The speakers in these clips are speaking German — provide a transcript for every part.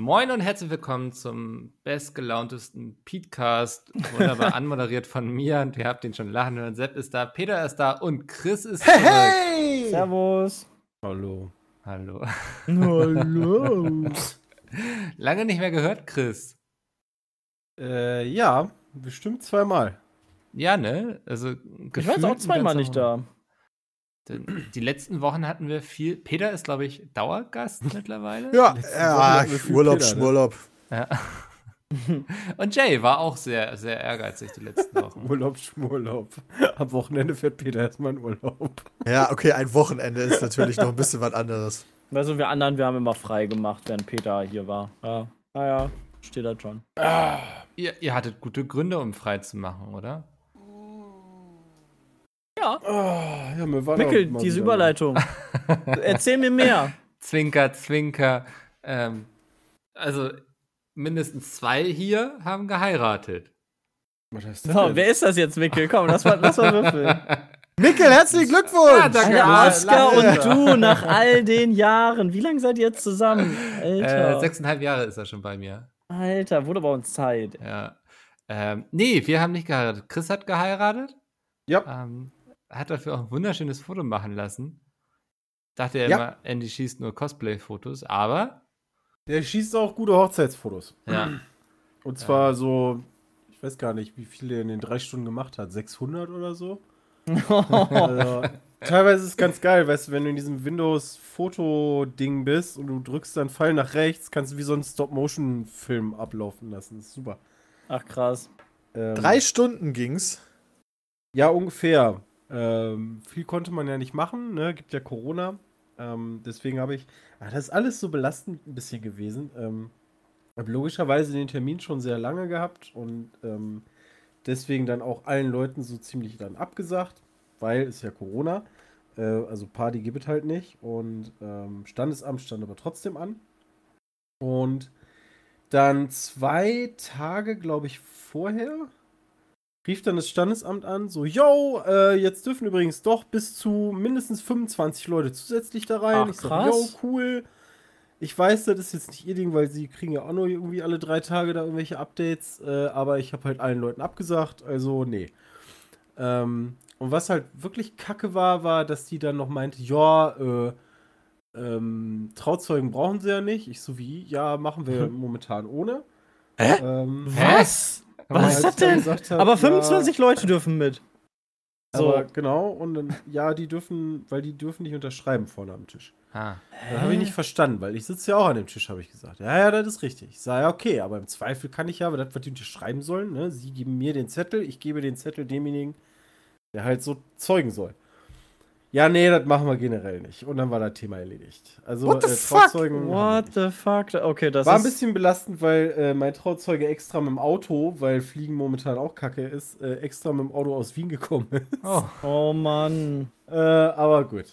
Moin und herzlich willkommen zum bestgelauntesten Petecast. Wunderbar anmoderiert von mir und ihr habt ihn schon lachen hören. Sepp ist da, Peter ist da und Chris ist zurück. Hey! Servus. Hallo. Hallo. Hallo. Lange nicht mehr gehört, Chris. Äh, ja, bestimmt zweimal. Ja, ne? Also Ich war jetzt auch zweimal nicht da. Die letzten Wochen hatten wir viel. Peter ist, glaube ich, Dauergast mittlerweile. Ja, ja Urlaub, Peter, ne? Schmurlaub. Ja. Und Jay war auch sehr, sehr ehrgeizig die letzten Wochen. Urlaub, Schmurlaub. Am Wochenende fährt Peter erstmal in Urlaub. Ja, okay, ein Wochenende ist natürlich noch ein bisschen was anderes. Weißt du, wir anderen, wir haben immer frei gemacht, während Peter hier war. Ja. Naja, steht da schon. Ihr, ihr hattet gute Gründe, um frei zu machen, oder? Ja. Ah, ja, mir war Mickel, diese Überleitung. Erzähl mir mehr. Zwinker, Zwinker. Ähm, also mindestens zwei hier haben geheiratet. Was heißt das So, wer ist das jetzt, Mickel? Komm, lass mal, lass mal würfeln. Mikkel, herzlichen Glückwunsch! Ja, danke. Alter, lange. und du nach all den Jahren. Wie lange seid ihr jetzt zusammen? Äh, Alter. sechseinhalb Jahre ist er schon bei mir. Alter, wurde bei uns Zeit. Ja. Ähm, nee, wir haben nicht geheiratet. Chris hat geheiratet. Ja. Ähm, hat dafür auch ein wunderschönes Foto machen lassen. Dachte er Ja. immer, Andy schießt nur Cosplay-Fotos, aber Der schießt auch gute Hochzeitsfotos. ja. Und zwar so, ich weiß gar nicht, wie viel er in den drei Stunden gemacht hat. 600 oder so? Also, teilweise ist es ganz geil, weißt du, wenn du in diesem Windows-Foto-Ding bist und du drückst dann Pfeil nach rechts, kannst du wie so einen Stop-Motion-Film ablaufen lassen. Das ist super. Ach, krass. Ähm, Drei Stunden ging's. Ja, ungefähr. Ähm, viel konnte man ja nicht machen, ne? Gibt ja Corona. Ähm, deswegen habe ich. Ah, das ist alles so belastend ein bisschen gewesen. Ähm, habe logischerweise den Termin schon sehr lange gehabt und ähm, deswegen dann auch allen Leuten so ziemlich dann abgesagt, weil es ja Corona. Äh, also Party gibt es halt nicht. Und ähm, Standesamt stand aber trotzdem an. Und dann zwei Tage, glaube ich, vorher rief dann das Standesamt an, so, yo, äh, jetzt dürfen übrigens doch bis zu mindestens 25 Leute zusätzlich da rein. Ach, ich sag, krass. yo, cool. Ich weiß, das ist jetzt nicht ihr Ding, weil sie kriegen ja auch nur irgendwie alle drei Tage da irgendwelche Updates, äh, aber ich habe halt allen Leuten abgesagt, also nee. Ähm, und was halt wirklich kacke war, war, dass die dann noch meinte, ja, äh, ähm, Trauzeugen brauchen sie ja nicht. Ich so wie, ja, machen wir momentan ohne. Hä? Ähm, Was? Was ist das denn? hab, Aber ja, 25 Leute dürfen mit. So. Aber genau, und dann, ja, die dürfen, weil die dürfen nicht unterschreiben vorne am Tisch. Ah. Das habe ich nicht verstanden, weil ich sitze ja auch an dem Tisch, habe ich gesagt. Ja, ja, das ist richtig. Ich sage, ja, okay, aber im Zweifel kann ich ja, aber das, was die unterschreiben sollen, ne? Sie geben mir den Zettel, ich gebe den Zettel demjenigen, der halt so zeugen soll. Ja, nee, das machen wir generell nicht. Und dann war das Thema erledigt. Also, What the fuck? Trauzeugen wir What the fuck? Okay, das War ein bisschen belastend, weil äh, mein Trauzeuge extra mit dem Auto, weil Fliegen momentan auch kacke ist, äh, extra mit dem Auto aus Wien gekommen ist. Oh. Oh Mann. Äh, aber gut.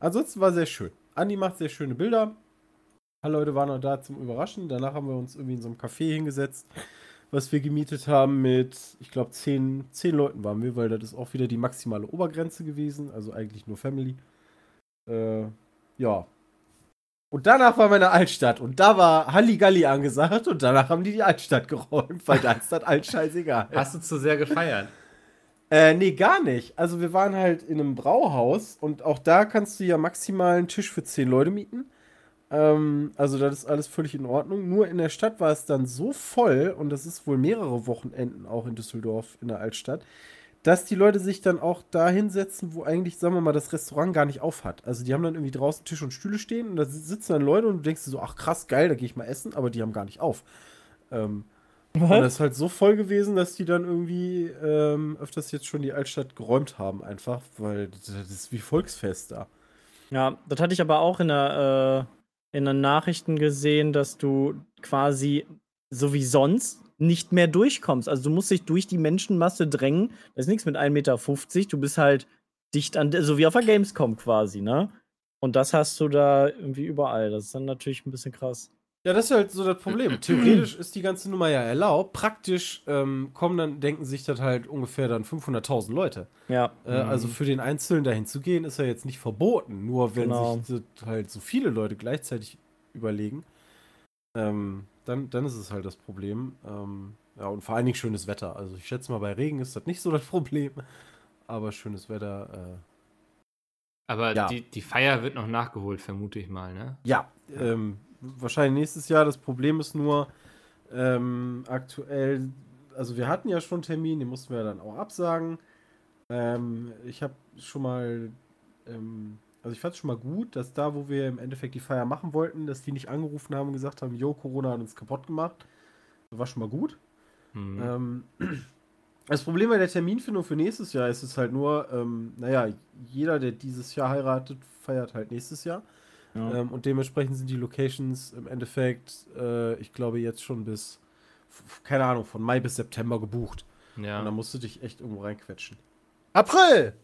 Ansonsten war sehr schön. Andi macht sehr schöne Bilder. Ein paar Leute waren auch da zum Überraschen. Danach haben wir uns irgendwie in so einem Café hingesetzt, was wir gemietet haben mit, ich glaube, zehn, zehn Leuten waren wir, weil das ist auch wieder die maximale Obergrenze gewesen. Also eigentlich nur Family. Äh, ja. Und danach war meine Altstadt und da war Halligalli angesagt und danach haben die die Altstadt geräumt, weil da ist das alt scheißegal. Hast du zu sehr gefeiert? Äh, nee, gar nicht. Also wir waren halt in einem Brauhaus und auch da kannst du ja maximal einen Tisch für zehn Leute mieten. Ähm, also das ist alles völlig in Ordnung. Nur in der Stadt war es dann so voll und das ist wohl mehrere Wochenenden auch in Düsseldorf in der Altstadt, dass die Leute sich dann auch da hinsetzen, wo eigentlich, sagen wir mal, das Restaurant gar nicht auf hat. Also die haben dann irgendwie draußen Tisch und Stühle stehen und da sitzen dann Leute und du denkst dir so, ach krass, geil, da gehe ich mal essen, aber die haben gar nicht auf. Ähm, und das ist halt so voll gewesen, dass die dann irgendwie ähm, öfters jetzt schon die Altstadt geräumt haben, einfach, weil das ist wie Volksfest da. Ja, das hatte ich aber auch in der, äh, in den Nachrichten gesehen, dass du quasi so wie sonst nicht mehr durchkommst. Also du musst dich durch die Menschenmasse drängen. Das ist nichts mit 1,50 Meter. Du bist halt dicht an, so wie auf der Gamescom quasi, ne? Und das hast du da irgendwie überall. Das ist dann natürlich ein bisschen krass. Ja, das ist halt so das Problem. Theoretisch ist die ganze Nummer ja erlaubt. Praktisch ähm, kommen dann, denken sich das halt ungefähr dann 500.000 Leute. Ja. Äh, Also für den Einzelnen dahin zu gehen, ist ja jetzt nicht verboten. Nur wenn Genau. sich halt so viele Leute gleichzeitig überlegen, ähm, dann, dann ist es halt das Problem. Ähm, ja, und vor allen Dingen schönes Wetter. Also ich schätze mal, bei Regen ist das nicht so das Problem. Aber schönes Wetter, äh, Aber Ja. die, die Feier wird noch nachgeholt, vermute ich mal, ne? Ja, ähm, wahrscheinlich nächstes Jahr. Das Problem ist nur, ähm, aktuell, also wir hatten ja schon einen Termin, den mussten wir dann auch absagen. Ähm, ich habe schon mal, ähm, also ich fand es schon mal gut, dass da, wo wir im Endeffekt die Feier machen wollten, dass die nicht angerufen haben und gesagt haben, jo, Corona hat uns kaputt gemacht. Das war schon mal gut. Hm. Ähm, das Problem bei der Terminfindung für nächstes Jahr ist es halt nur, ähm, naja, jeder, der dieses Jahr heiratet, feiert halt nächstes Jahr. Ja. Ähm, und dementsprechend sind die Locations im Endeffekt, äh, ich glaube, jetzt schon bis, keine Ahnung, von Mai bis September gebucht. Und da ja. musst du dich echt irgendwo reinquetschen. April!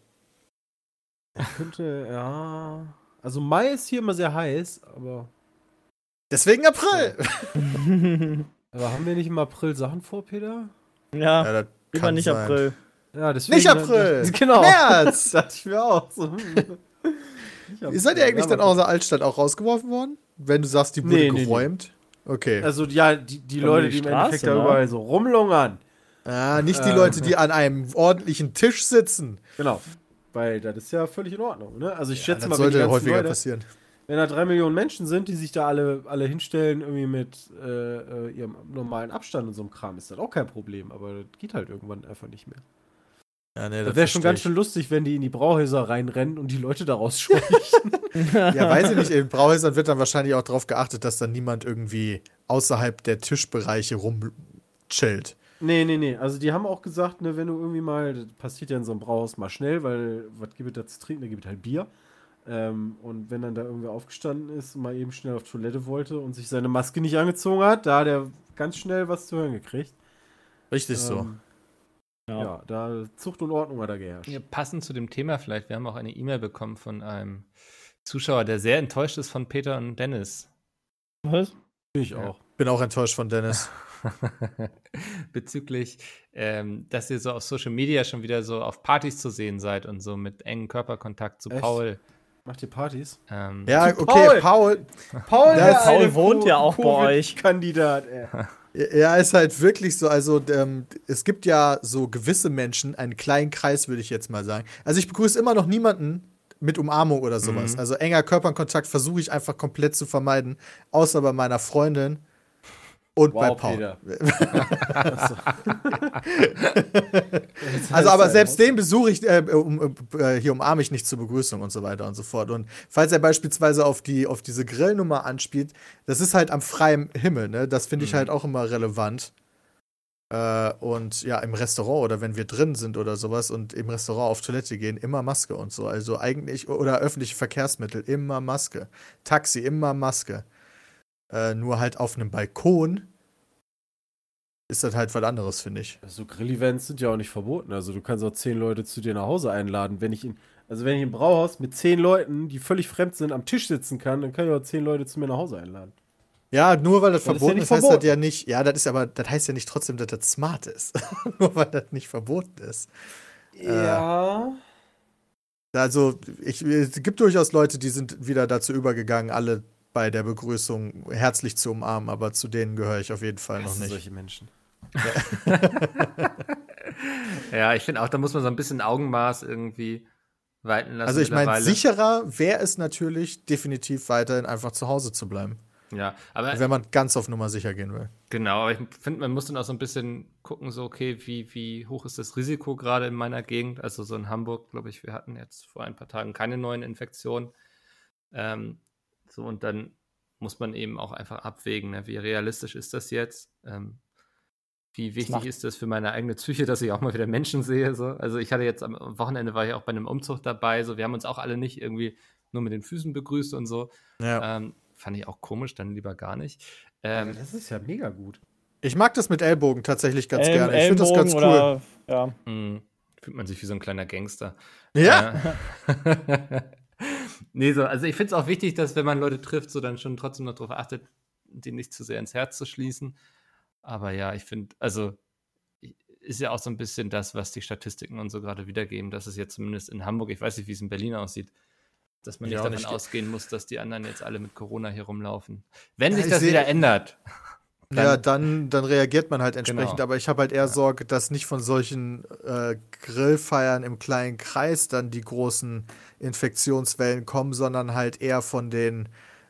Könnte, ja. Also Mai ist hier immer sehr heiß, aber. Deswegen April! Aber haben wir nicht im April Sachen vor, Peter? ja, Ja, das immer kann nicht sein. April. Ja, deswegen. Nicht April! Genau. März! dachte ich mir auch. So. Ist seid ihr eigentlich dann aus der Altstadt auch rausgeworfen worden? Wenn du sagst, die wurde Nee, nee, geräumt? Okay. Also ja, die, die Von Leute, die im Straße, Endeffekt da ne? überall so rumlungern. ah, nicht die ähm, Leute, die an einem ordentlichen Tisch sitzen. Genau. Weil das ist ja völlig in Ordnung. Ne? Also ich Ja, schätze das mal, wenn die sollte ganzen häufiger Leute, passieren. wenn da drei Millionen Menschen sind, die sich da alle, alle hinstellen, irgendwie mit äh, äh, ihrem normalen Abstand und so einem Kram, ist das auch kein Problem. Aber das geht halt irgendwann einfach nicht mehr. Ja, nee, Das wäre schon ganz schön lustig, wenn die in die Brauhäuser reinrennen und die Leute daraus scheuchen. Ja, weiß ich nicht. In Brauhäusern wird dann wahrscheinlich auch darauf geachtet, dass dann niemand irgendwie außerhalb der Tischbereiche rumchillt. nee, nee, nee. Also die haben auch gesagt, ne, wenn du irgendwie mal, das passiert ja in so einem Brauhaus mal schnell, weil was gibt es da zu trinken? Da gibt es halt Bier. Ähm, und wenn dann da irgendwer aufgestanden ist und mal eben schnell auf Toilette wollte und sich seine Maske nicht angezogen hat, da hat er ganz schnell was zu hören gekriegt. Richtig so. Ja. ja. da Zucht und Ordnung hat da geherrscht. Ja, passend zu dem Thema vielleicht, wir haben auch eine E-Mail bekommen von einem Zuschauer, der sehr enttäuscht ist von Peter und Dennis. Was? Ich Ja. auch. Bin auch enttäuscht von Dennis. Bezüglich, ähm, dass ihr so auf Social Media schon wieder so auf Partys zu sehen seid und so mit engen Körperkontakt zu Echt? Paul. Macht ihr Partys? Ähm, Ja, okay, Paul. Paul. Paul, der Paul wohnt Co- ja auch bei euch. Kandidat, ey. Ja, ist halt wirklich so. Also, ähm, es gibt ja so gewisse Menschen, einen kleinen Kreis, würde ich jetzt mal sagen. Also, ich begrüße immer noch niemanden mit Umarmung oder sowas. Mhm. Also, enger Körperkontakt versuche ich einfach komplett zu vermeiden, außer bei meiner Freundin und bei Wow, Paul. Peter. Also, aber selbst den besuche ich, äh, um, äh, hier umarme ich nicht zur Begrüßung und so weiter und so fort. Und falls er beispielsweise auf, die, auf diese Grillnummer anspielt, das ist halt am freien Himmel, ne? Das finde ich Mhm. halt auch immer relevant. Äh, und ja, im Restaurant oder wenn wir drin sind oder sowas und im Restaurant auf Toilette gehen, immer Maske und so. Also eigentlich, oder öffentliche Verkehrsmittel, immer Maske. Taxi, immer Maske. Äh, nur halt auf einem Balkon ist das halt was anderes, finde ich. So Grill-Events sind ja auch nicht verboten. Also du kannst auch zehn Leute zu dir nach Hause einladen. Wenn ich in, also wenn ich im Brauhaus mit zehn Leuten, die völlig fremd sind, am Tisch sitzen kann, dann kann ich auch zehn Leute zu mir nach Hause einladen. Ja, nur weil das, Das ist ja verboten ist, heißt verboten. das ja nicht. Ja, das ist aber, das heißt ja nicht trotzdem, dass das smart ist. nur weil das nicht verboten ist. Ja. Also, ich, es gibt durchaus Leute, die sind wieder dazu übergegangen, alle bei der Begrüßung herzlich zu umarmen, aber zu denen gehöre ich auf jeden Fall noch nicht. solche Menschen. ja, ich finde auch, da muss man so ein bisschen Augenmaß irgendwie walten lassen. Also, ich meine, sicherer wäre es natürlich, definitiv weiterhin einfach zu Hause zu bleiben, Ja, aber wenn man ganz auf Nummer sicher gehen will. Genau, aber ich finde, man muss dann auch so ein bisschen gucken, so, okay, wie, wie hoch ist das Risiko gerade in meiner Gegend? Also so in Hamburg, glaube ich, wir hatten jetzt vor ein paar Tagen keine neuen Infektionen. Ähm, so, und dann muss man eben auch einfach abwägen, ne? wie realistisch ist das jetzt? Ähm, wie wichtig macht- ist das für meine eigene Psyche, dass ich auch mal wieder Menschen sehe? So? Also ich hatte jetzt am Wochenende war ich auch bei einem Umzug dabei, so wir haben uns auch alle nicht irgendwie nur mit den Füßen begrüßt und so. Ja. Ähm, fand ich auch komisch, dann lieber gar nicht. Ähm, das ist ja mega gut. Ich mag das mit Ellbogen tatsächlich ganz El- gerne. Ich finde das ganz cool. oder- Ja. Hm, fühlt man sich wie so ein kleiner Gangster. Ja, Ja. nee, so, also ich finde es auch wichtig, dass wenn man Leute trifft, so dann schon trotzdem noch darauf achtet, die nicht zu sehr ins Herz zu schließen. Aber ja, ich finde, also ist ja auch so ein bisschen das, was die Statistiken und so gerade wiedergeben, dass es jetzt zumindest in Hamburg, ich weiß nicht, wie es in Berlin aussieht, dass man Ja, nicht auch davon nicht. ausgehen muss, dass die anderen jetzt alle mit Corona hier rumlaufen. Wenn Ja, sich ich das wieder ändert. Ja, dann, dann reagiert man halt entsprechend. Genau. Aber ich habe halt eher Sorge, dass nicht von solchen äh, Grillfeiern im kleinen Kreis dann die großen Infektionswellen kommen, sondern halt eher von den,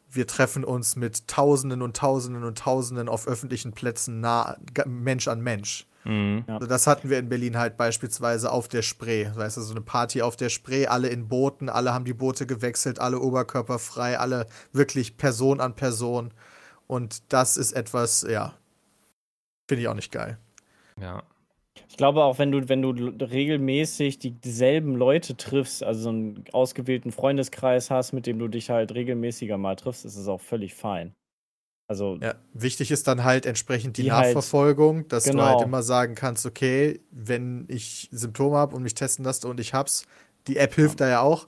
wir treffen uns mit Tausenden und Tausenden und Tausenden auf öffentlichen Plätzen nah, Mensch an Mensch. Mhm. Ja. Also das hatten wir in Berlin halt beispielsweise auf der Spree. Weißt du, so eine Party auf der Spree, alle in Booten, alle haben die Boote gewechselt, alle oberkörperfrei, alle wirklich Person an Person. Und das ist etwas, ja, finde ich auch nicht geil. Ja. Ich glaube auch, wenn du, wenn du regelmäßig die- dieselben Leute triffst, also so einen ausgewählten Freundeskreis hast, mit dem du dich halt regelmäßiger mal triffst, ist es auch völlig fein. Also, Ja, wichtig ist dann halt entsprechend die, Die halt- Nachverfolgung, dass du Genau. halt immer sagen kannst, okay, wenn ich Symptome habe und mich testen lasse und ich hab's, die App hilft da ja auch.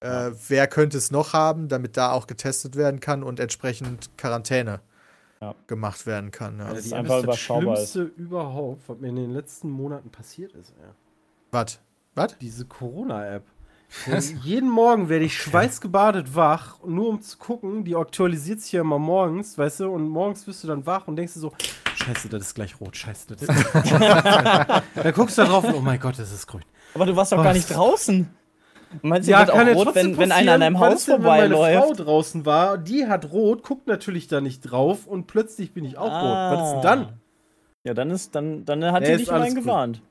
Äh, wer könnte es noch haben, damit da auch getestet werden kann und entsprechend Quarantäne Ja. gemacht werden kann. Ja. Also Das die ist einfach das überschaubar ist. Schlimmste überhaupt, was mir in den letzten Monaten passiert ist. Was? Was? Diese Corona-App. Jeden Morgen werde ich schweißgebadet wach, nur um zu gucken, die aktualisiert sich ja immer morgens, weißt du, und morgens bist du dann wach und denkst dir so, scheiße, das ist gleich rot, scheiße, das ist gleich rot. scheiße. dann guckst du da drauf und oh mein Gott, das ist grün. aber du warst doch gar nicht draußen. Meinst du, Ja, wird auch kann ja rot, wenn, wenn einer an Was Haus ist denn, wenn meine Frau vorbeiläuft? draußen war, die hat rot, guckt natürlich da nicht drauf und plötzlich bin ich auch rot. Was ist denn dann? Ja, dann ist, dann, dann hat Nee, die dich gut. gewarnt.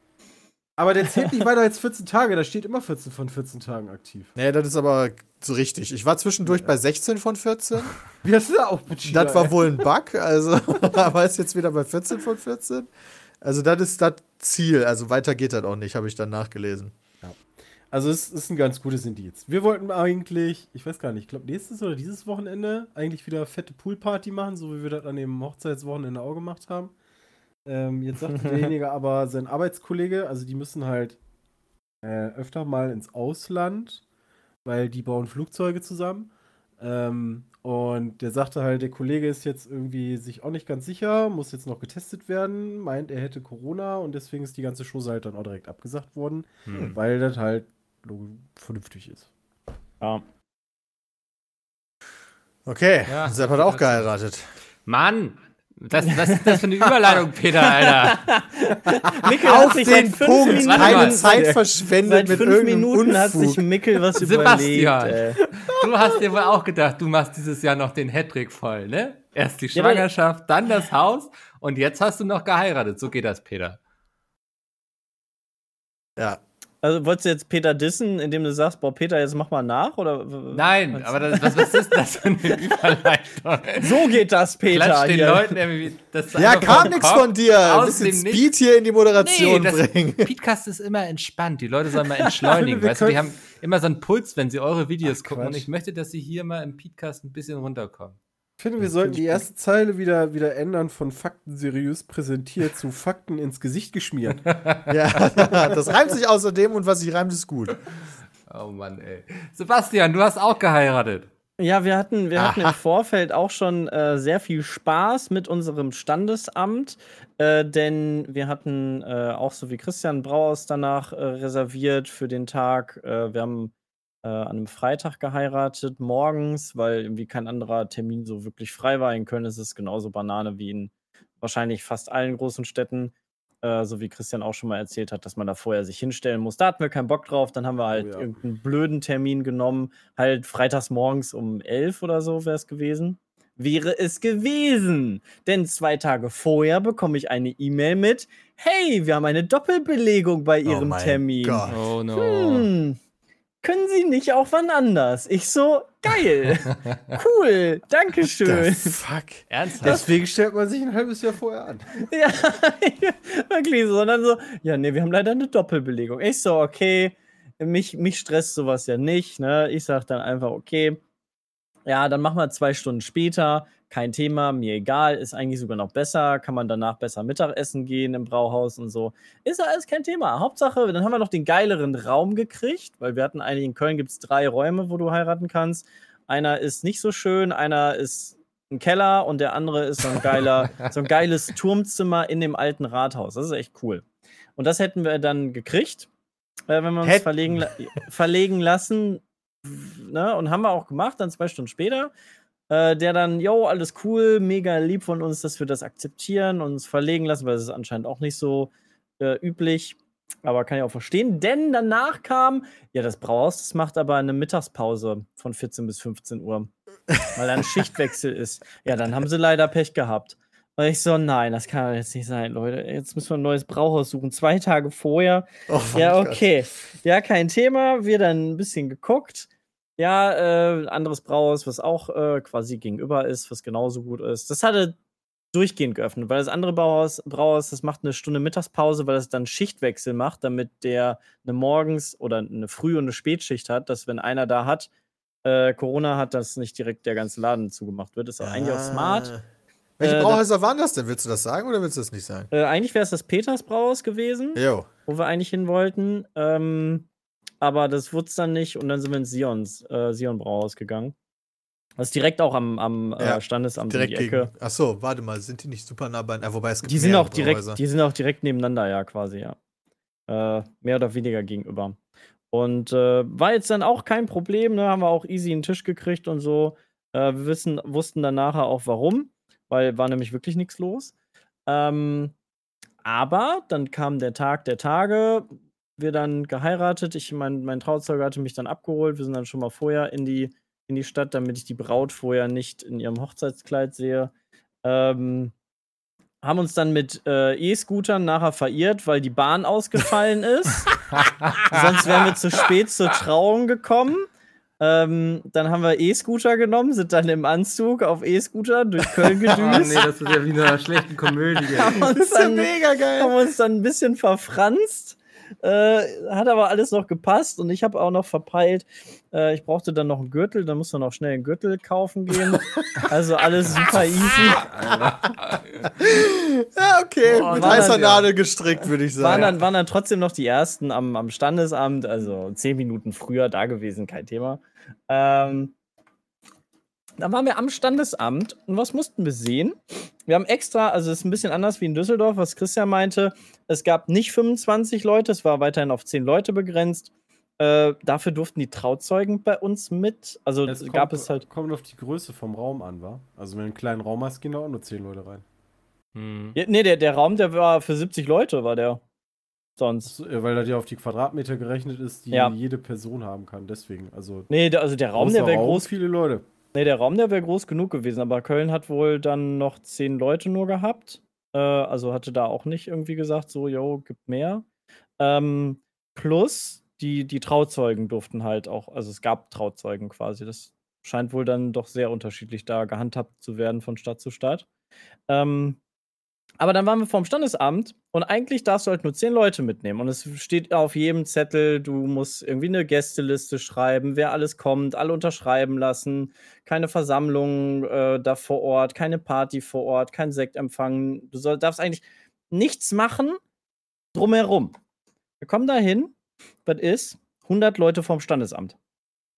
Aber der zählt nicht weiter als 14 Tage, da steht immer 14 von 14 Tagen aktiv. Nee, das ist aber so richtig. Ich war zwischendurch bei 16 von 14. Wie hast du da auch mit Das war wohl ein Bug, also aber ist jetzt wieder bei 14 von 14. Also das ist das Ziel. Also weiter geht das auch nicht, habe ich dann nachgelesen. Also es ist ein ganz gutes Indiz. Wir wollten eigentlich, ich weiß gar nicht, ich glaube nächstes oder dieses Wochenende eigentlich wieder fette Poolparty machen, so wie wir das an dem Hochzeitswochenende auch gemacht haben. Ähm, jetzt sagte derjenige aber, sein Arbeitskollege, also die müssen halt äh, öfter mal ins Ausland, weil die bauen Flugzeuge zusammen. Ähm, und der sagte halt, der Kollege ist jetzt irgendwie sich auch nicht ganz sicher, muss jetzt noch getestet werden, meint, er hätte Corona und deswegen ist die ganze Chose halt dann auch direkt abgesagt worden Hm. weil das halt vernünftig ist. Ja. Okay, Ja, Sepp hat auch das- geheiratet. Mann! Das, was ist das für eine Überleitung, Peter, Alter? Mikkel hat Auf sich den seit fünf Punkt, Minuten, keine. Zeit verschwendet seit mit fünf Minuten hat sich Unfug. Mikkel was Sebastian. überlegt. Du hast dir wohl auch gedacht, du machst dieses Jahr noch den Hattrick voll, ne? Erst die Ja, Schwangerschaft, dann das Haus und jetzt hast du noch geheiratet. So geht das, Peter. Ja, Also wolltest du jetzt Peter dissen, indem du sagst, boah, Peter, jetzt mach mal nach? Oder? Nein, aber das, was, was ist das für eine Überleitung? So geht das, Peter. Klatsch den hier. Leuten irgendwie. Das ja kam nichts von dir. Ein aus bisschen dem Nichts. Speed hier in die Moderation Nee, bringen. Podcast ist immer entspannt. Die Leute sollen mal entschleunigen. Wir weißt du, die haben immer so einen Puls, wenn sie eure Videos Ach, gucken. Und Quatsch. ich möchte, dass sie hier mal im Podcast ein bisschen runterkommen. Ich finde, wir sollten die erste Zeile wieder, wieder ändern von Fakten seriös präsentiert zu Fakten ins Gesicht geschmiert. Ja, das reimt sich außerdem und was sich reimt, ist gut. Oh Mann, ey. Sebastian, du hast auch geheiratet. Ja, wir hatten, wir hatten im Vorfeld auch schon äh, sehr viel Spaß mit unserem Standesamt, äh, denn wir hatten äh, auch so wie Christian Brauhaus danach äh, reserviert für den Tag. Äh, wir haben äh, an einem Freitag geheiratet, morgens, weil irgendwie kein anderer Termin so wirklich frei war. In Köln ist es genauso Banane wie in wahrscheinlich fast allen großen Städten. Äh, so wie Christian auch schon mal erzählt hat, dass man da vorher sich hinstellen muss. Da hatten wir keinen Bock drauf. Dann haben wir halt ja. irgendeinen blöden Termin genommen. Halt freitags morgens um elf oder so wäre es gewesen. Wäre es gewesen. Denn zwei Tage vorher bekomme ich eine E-Mail mit: Hey, wir haben eine Doppelbelegung bei Ihrem mein Termin. Gott. Oh no. Hm, können Sie nicht auch wann anders? Ich so, geil. cool, The Dankeschön. fuck. Ernsthaft? Deswegen stellt man sich ein halbes Jahr vorher an. Ja, wirklich so. Und dann so, ja, nee, wir haben leider eine Doppelbelegung. Ich so, okay, mich, mich stresst sowas ja nicht. Ne? Ich sag dann einfach, okay, ja, dann machen wir zwei Stunden später. Kein Thema, mir egal, ist eigentlich sogar noch besser, kann man danach besser Mittagessen gehen im Brauhaus und so. Ist alles kein Thema. Hauptsache, dann haben wir noch den geileren Raum gekriegt, weil wir hatten eigentlich in Köln gibt es drei Räume, wo du heiraten kannst. Einer ist nicht so schön, einer ist ein Keller und der andere ist so ein geiler, so ein geiles Turmzimmer in dem alten Rathaus. Das ist echt cool. Und das hätten wir dann gekriegt, äh, wenn wir uns verlegen, verlegen lassen. Ne? Und haben wir auch gemacht, dann zwei Stunden später. Äh, der dann, yo, alles cool, mega lieb von uns, dass wir das akzeptieren und uns verlegen lassen, weil es ist anscheinend auch nicht so äh, üblich. Aber kann ich auch verstehen. Denn danach kam, ja, das Brauhaus, das macht aber eine Mittagspause von 14 bis 15 Uhr. Weil da ein Schichtwechsel ist. Ja, dann haben sie leider Pech gehabt. Und ich so, nein, das kann doch jetzt nicht sein, Leute. Jetzt müssen wir ein neues Brauhaus suchen. Zwei Tage vorher. Oh, Ja, mein Gott. okay. Ja, kein Thema. Wir dann ein bisschen geguckt. Ja, äh, anderes Brauhaus, was auch äh, quasi gegenüber ist, was genauso gut ist. Das hatte durchgehend geöffnet, weil das andere Brauhaus, Brauhaus, das macht eine Stunde Mittagspause, weil es dann Schichtwechsel macht, damit der eine Morgens- oder eine Früh- und eine Spätschicht hat, dass wenn einer da hat, äh, Corona hat, dass nicht direkt der ganze Laden zugemacht wird. Ist auch eigentlich auch smart. Ah. Welche Äh, Brauhäuser waren das denn? Willst du das sagen oder willst du das nicht sagen? Äh, eigentlich wäre es das Peters Brauhaus gewesen. Jo. wo wir eigentlich hin wollten. Ähm, aber das wurde es dann nicht und dann sind wir ins Sions, äh, Sion Brauhaus gegangen. Das ist direkt auch am, am Ja, äh, Standesamt Direkt um die Ecke. gegen. Achso, warte mal, sind die nicht super nah bei. Ah, wobei es gibt Die sind, auch direkt, Brauhäuser. die sind auch direkt nebeneinander, ja, quasi, ja. Äh, mehr oder weniger gegenüber. Und äh, war jetzt dann auch kein Problem, ne? Haben wir auch easy einen Tisch gekriegt und so. Äh, wir wissen, wussten dann nachher auch warum, weil war nämlich wirklich nichts los. Ähm, aber dann kam der Tag der Tage, wir dann geheiratet. Ich, mein, mein Trauzeuge hatte mich dann abgeholt. Wir sind dann schon mal vorher in die, in die Stadt, damit ich die Braut vorher nicht in ihrem Hochzeitskleid sehe. Ähm, haben uns dann mit äh, E-Scootern nachher verirrt, weil die Bahn ausgefallen ist. Sonst wären wir zu spät zur Trauung gekommen. Ähm, dann haben wir E-Scooter genommen, sind dann im Anzug auf E-Scooter durch Köln Oh, gedüst. nee, das ist ja wie in einer schlechten Komödie. haben, Das uns ist ja mega geil. haben uns dann ein bisschen verfranst. Äh, hat aber alles noch gepasst und ich habe auch noch verpeilt. Äh, ich brauchte dann noch einen Gürtel, dann musste noch schnell einen Gürtel kaufen gehen. Also alles super easy. Ja, okay. Boah, mit heißer Nadel gestrickt, würde ich Waren sagen. dann, waren dann trotzdem noch die ersten am, am Standesamt, also zehn Minuten früher da gewesen, kein Thema. Ähm, dann waren wir am Standesamt und was mussten wir sehen? Wir haben extra, also es ist ein bisschen anders wie in Düsseldorf, was Christian meinte. Es gab nicht 25 Leute, es war weiterhin auf 10 Leute begrenzt. Äh, dafür durften die Trauzeugen bei uns mit. Also Es gab kommt, es halt. Kommt auf die Größe vom Raum an, war. Also wenn du einen kleinen Raum hast, gehen da auch nur 10 Leute rein. Hm. Ja, nee, der, der Raum, der war für 70 Leute, war der. Sonst. So, weil da dir auf die Quadratmeter gerechnet ist, die Ja. jede Person haben kann. Deswegen, also Nee, der, also der Raum, der wäre groß viele Leute. Nee, der Raum, der wäre groß genug gewesen, aber Köln hat wohl dann noch zehn Leute nur gehabt. Äh, also hatte da auch nicht irgendwie gesagt, so, yo, gibt mehr. Ähm, plus die, die Trauzeugen durften halt auch, also es gab Trauzeugen quasi. Das scheint wohl dann doch sehr unterschiedlich da gehandhabt zu werden von Stadt zu Stadt. Ähm, aber dann waren wir vorm Standesamt und eigentlich darfst du halt nur zehn Leute mitnehmen. Und es steht auf jedem Zettel, du musst irgendwie eine Gästeliste schreiben, wer alles kommt, alle unterschreiben lassen, keine Versammlung äh, da vor Ort, keine Party vor Ort, kein Sektempfang. Du soll, darfst eigentlich nichts machen drumherum. Wir kommen da hin, was ist? 100 Leute vom Standesamt.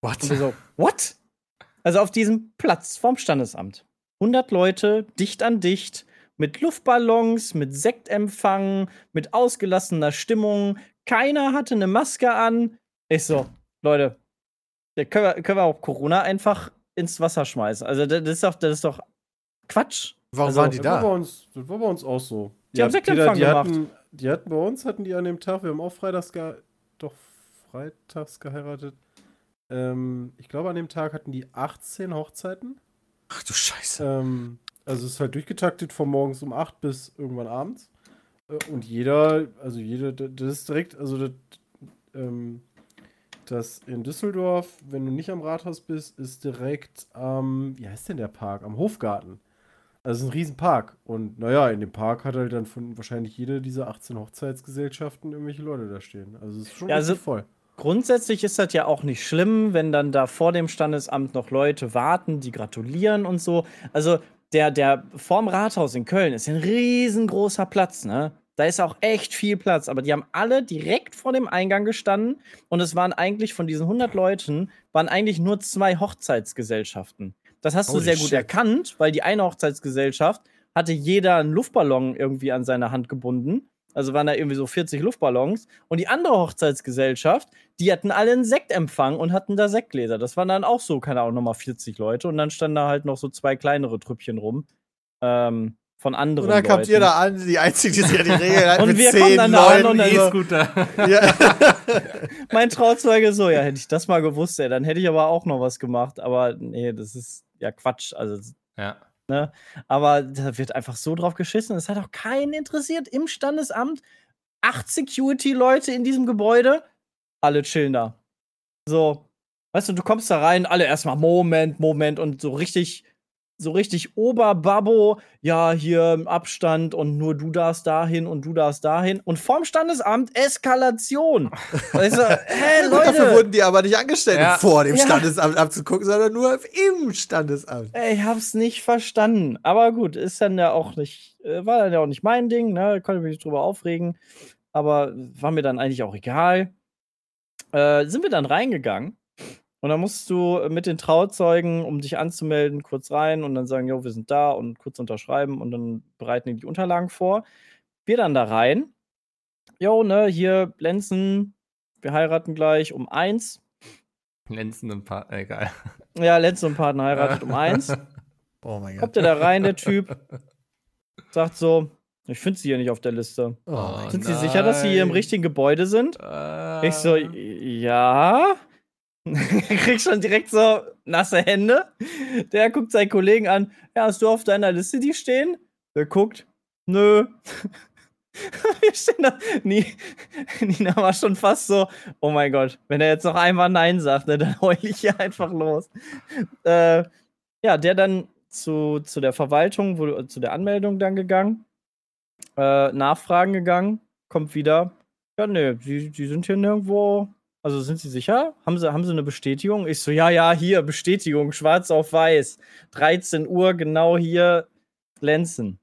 What? Und wir so, what? Also auf diesem Platz vorm Standesamt. 100 Leute, dicht an dicht, mit Luftballons, mit Sektempfang, mit ausgelassener Stimmung. Keiner hatte eine Maske an. Ich so, Leute, da können wir, können wir auch Corona einfach ins Wasser schmeißen. Also das ist doch, das ist doch Quatsch. Warum Also, waren die Das war, bei da? uns, das war bei uns auch so. Die haben Sektempfang die gemacht. hatten, die hatten bei uns, hatten die an dem Tag, wir haben auch freitags, ge doch freitags geheiratet. Ähm, ich glaube, an dem Tag hatten die 18 Hochzeiten. Ach du Scheiße. Ähm, also es ist halt durchgetaktet von morgens um 8 bis irgendwann abends. Äh, Und jeder, also jede, d- das ist direkt, also das, ähm, das in Düsseldorf, wenn du nicht am Rathaus bist, ist direkt am, wie heißt denn der Park? Am Hofgarten. Also es ist ein Riesenpark. Und naja, in dem Park hat halt dann von wahrscheinlich jede dieser 18 Hochzeitsgesellschaften irgendwelche Leute da stehen. Also es ist schon Ja, also- voll. Grundsätzlich ist das ja auch nicht schlimm, wenn dann da vor dem Standesamt noch Leute warten, die gratulieren und so. Also der, der vorm Rathaus in Köln ist ein riesengroßer Platz, ne? Da ist auch echt viel Platz, aber die haben alle direkt vor dem Eingang gestanden und es waren eigentlich von diesen 100 Leuten, waren eigentlich nur zwei Hochzeitsgesellschaften. Das hast du Holy sehr gut shit. erkannt, weil die eine Hochzeitsgesellschaft hatte jeder einen Luftballon irgendwie an seine Hand gebunden. Also waren da irgendwie so 40 Luftballons. Und die andere Hochzeitsgesellschaft, die hatten alle einen Sektempfang und hatten da Sektgläser. Das waren dann auch so, keine Ahnung, nochmal 40 Leute. Und dann standen da halt noch so zwei kleinere Trüppchen rum. Ähm, von anderen Und dann kamt Leuten. ihr da an, die Einzige, die sich an die Regeln hat, Und mit wir zehn kommen dann da an und dann so. E-Scooter. ja. mein Trauzeuge so, ja, hätte ich das mal gewusst, ey, dann hätte ich aber auch noch was gemacht. Aber nee, das ist ja Quatsch. Also, ja. Aber da wird einfach so drauf geschissen. Es hat auch keinen interessiert im Standesamt. Acht Security-Leute in diesem Gebäude, alle chillen da. So, weißt du, du kommst da rein, alle erstmal Moment, Moment und so richtig, so richtig Oberbabbo, ja, hier im Abstand und nur du darfst dahin und du darfst dahin. Und vorm Standesamt Eskalation. Du, hä, Dafür Leute. wurden die aber nicht angestellt, Ja. vor dem Ja. Standesamt abzugucken, sondern nur im Standesamt. Ey, ich hab's nicht verstanden. Aber gut, ist dann ja auch nicht, äh, war dann ja auch nicht mein Ding, ne? Konnte mich nicht drüber aufregen. Aber war mir dann eigentlich auch egal. Äh, sind wir dann reingegangen. Und dann musst du mit den Trauzeugen, um dich anzumelden, kurz rein und dann sagen, jo, wir sind da und kurz unterschreiben und dann bereiten die die Unterlagen vor. Wir dann da rein. Jo, ne, hier, Lenzen, wir heiraten gleich um eins. Lenzen und Paar, egal. Ja, Lenzen und Partner heiratet um eins. Oh mein Gott. Kommt er da rein, der Typ, sagt so, ich finde sie hier nicht auf der Liste. Oh mein Sind Gott. Sie sicher, dass Sie hier im nein. richtigen Gebäude sind? Ich so, ja. Krieg schon direkt so nasse Hände. Der guckt seinen Kollegen an. Ja, hast du auf deiner Liste die stehen? Der guckt. Nö. Wir stehen da. Ni- Nina war schon fast so, oh mein Gott, wenn er jetzt noch einmal Nein sagt, ne, dann heul ich hier einfach los. Äh, ja, der dann zu, zu der Verwaltung, wo, zu der Anmeldung dann gegangen, äh, Nachfragen gegangen, kommt wieder. Ja, nee, die, die sind hier nirgendwo. Also sind Sie sicher? Haben Sie, haben Sie eine Bestätigung? Ich so, ja, ja, hier, Bestätigung, schwarz auf weiß. 13 Uhr, genau hier, Lenzen.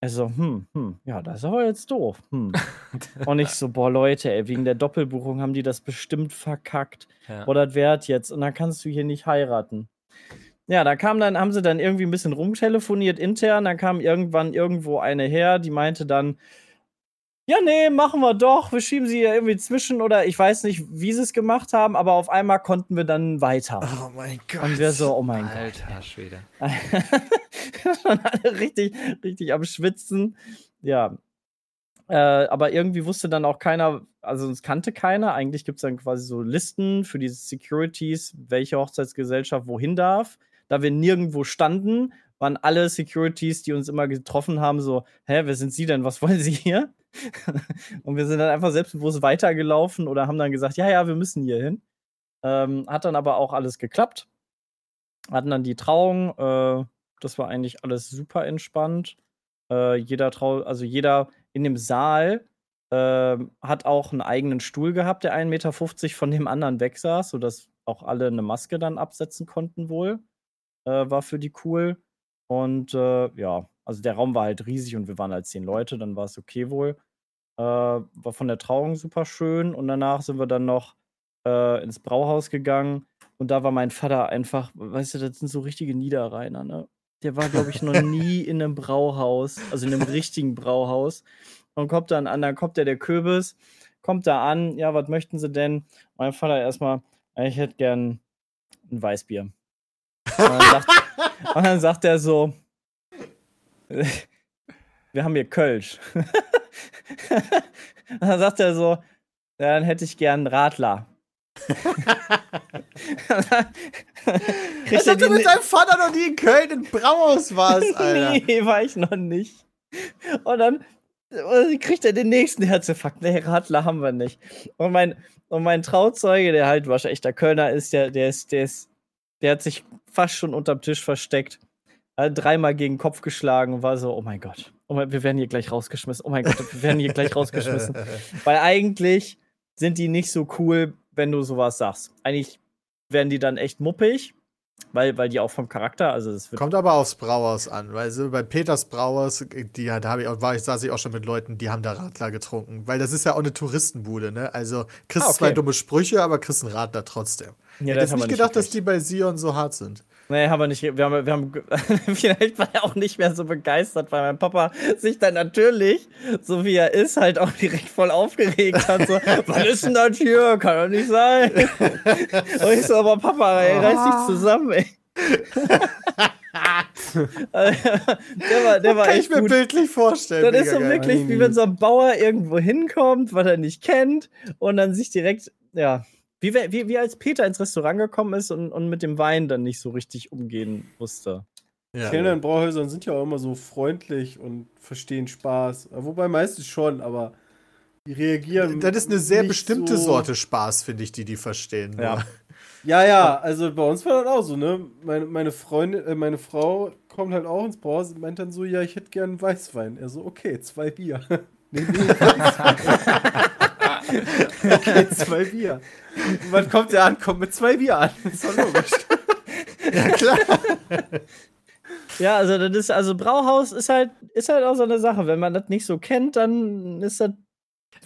Also, hm, hm, ja, das ist aber jetzt doof. Hm. Und ich so, boah, Leute, ey, wegen der Doppelbuchung haben die das bestimmt verkackt. Ja. Boah, das wert jetzt. Und dann kannst du hier nicht heiraten. Ja, da kam dann, haben sie dann irgendwie ein bisschen rumtelefoniert intern. Dann kam irgendwann irgendwo eine her, die meinte dann, ja, nee, machen wir doch. Wir schieben sie hier irgendwie zwischen oder ich weiß nicht, wie sie es gemacht haben, aber auf einmal konnten wir dann weiter. Oh mein Gott. Und wir so, oh mein Gott. Alter Schwede. Schon alle richtig, richtig am Schwitzen. Ja. Äh, aber irgendwie wusste dann auch keiner, also es kannte keiner. Eigentlich gibt es dann quasi so Listen für diese Securities, welche Hochzeitsgesellschaft wohin darf. Da wir nirgendwo standen, waren alle Securities, die uns immer getroffen haben, so, hä, wer sind Sie denn? Was wollen Sie hier? Und wir sind dann einfach selbstbewusst weitergelaufen oder haben dann gesagt, ja, ja, wir müssen hier hin. Ähm, hat dann aber auch alles geklappt. Hatten dann die Trauung, äh, das war eigentlich alles super entspannt. Äh, jeder Trau, also jeder in dem Saal ähm, hat auch einen eigenen Stuhl gehabt, der 1,50 Meter von dem anderen weg saß, sodass auch alle eine Maske dann absetzen konnten wohl. Äh, war für die cool. Und äh, ja, also der Raum war halt riesig und wir waren halt zehn Leute, dann war es okay wohl. Äh, war von der Trauung super schön und danach sind wir dann noch äh, ins Brauhaus gegangen und da war mein Vater einfach, weißt du, das sind so richtige Niederrheiner, ne? Der war, glaube ich, noch nie in einem Brauhaus, also in einem richtigen Brauhaus. Und kommt dann an, dann kommt der, der Kürbis, kommt da an, ja, was möchten Sie denn? Mein Vater erstmal, "Ja, ich hätte gern ein Weißbier. Und dann sagt, und dann sagt er so, wir haben hier Kölsch. und dann sagt er so, ja, dann hätte ich gern einen Radler. Als ob du mit deinem Vater noch nie in Köln im Brauhaus warst, Alter. nee, war ich noch nicht. Und dann kriegt er den nächsten Herzinfarkt. Nee, Radler haben wir nicht. Und mein, und mein Trauzeuge, der halt waschechter Kölner ist, der, der ist, der ist, der hat sich fast schon unterm Tisch versteckt. Dreimal gegen den Kopf geschlagen und war so, oh mein Gott. Oh mein, wir werden hier gleich rausgeschmissen. Oh mein Gott, wir werden hier gleich rausgeschmissen. Weil eigentlich sind die nicht so cool, wenn du sowas sagst. Eigentlich werden die dann echt muppig. Weil, weil die auch vom Charakter, also es wird. Kommt aber aufs Brauhaus an, weil so bei Peters Brauhaus, die, da habe ich auch, war ich, saß ich auch schon mit Leuten, die haben da Radler getrunken, weil das ist ja auch eine Touristenbude, ne? Also kriegst Ah, okay. zwei dumme Sprüche, aber kriegst einen Radler trotzdem. Ja, ich hätte nicht gedacht, dass gekriegt. die bei Sion so hart sind. Nee, haben wir nicht. Wir haben, wir haben vielleicht war er auch nicht mehr so begeistert, weil mein Papa sich dann natürlich, so wie er ist, halt auch direkt voll aufgeregt hat. So, was ist denn das hier? Kann doch nicht sein. Und ich so, aber Papa, ey, reiß dich zusammen, ey. der war, der war Kann ich mir gut. bildlich vorstellen. Das ist so geil. wirklich, wie wenn so ein Bauer irgendwo hinkommt, was er nicht kennt und dann sich direkt, ja, wie, wie, wie als Peter ins Restaurant gekommen ist und, und mit dem Wein dann nicht so richtig umgehen wusste. Ja. Kellner in Brauhäusern sind ja auch immer so freundlich und verstehen Spaß. Wobei meistens schon, aber die reagieren. Das ist eine sehr bestimmte so Sorte Spaß, finde ich, die die verstehen. Ja. nur. Ja, ja, also bei uns war das auch so, ne? Meine, meine Freundin, äh, meine Frau kommt halt auch ins Brauhaus und meint dann so, ja, ich hätte gern Weißwein. Er so, okay, zwei Bier. nee, nee. okay, zwei Bier. Und wann kommt der an? Kommt mit zwei Bier an. Ist doch logisch. ja, klar. Ja, also das ist, also Brauhaus ist halt, ist halt auch so eine Sache. Wenn man das nicht so kennt, dann ist das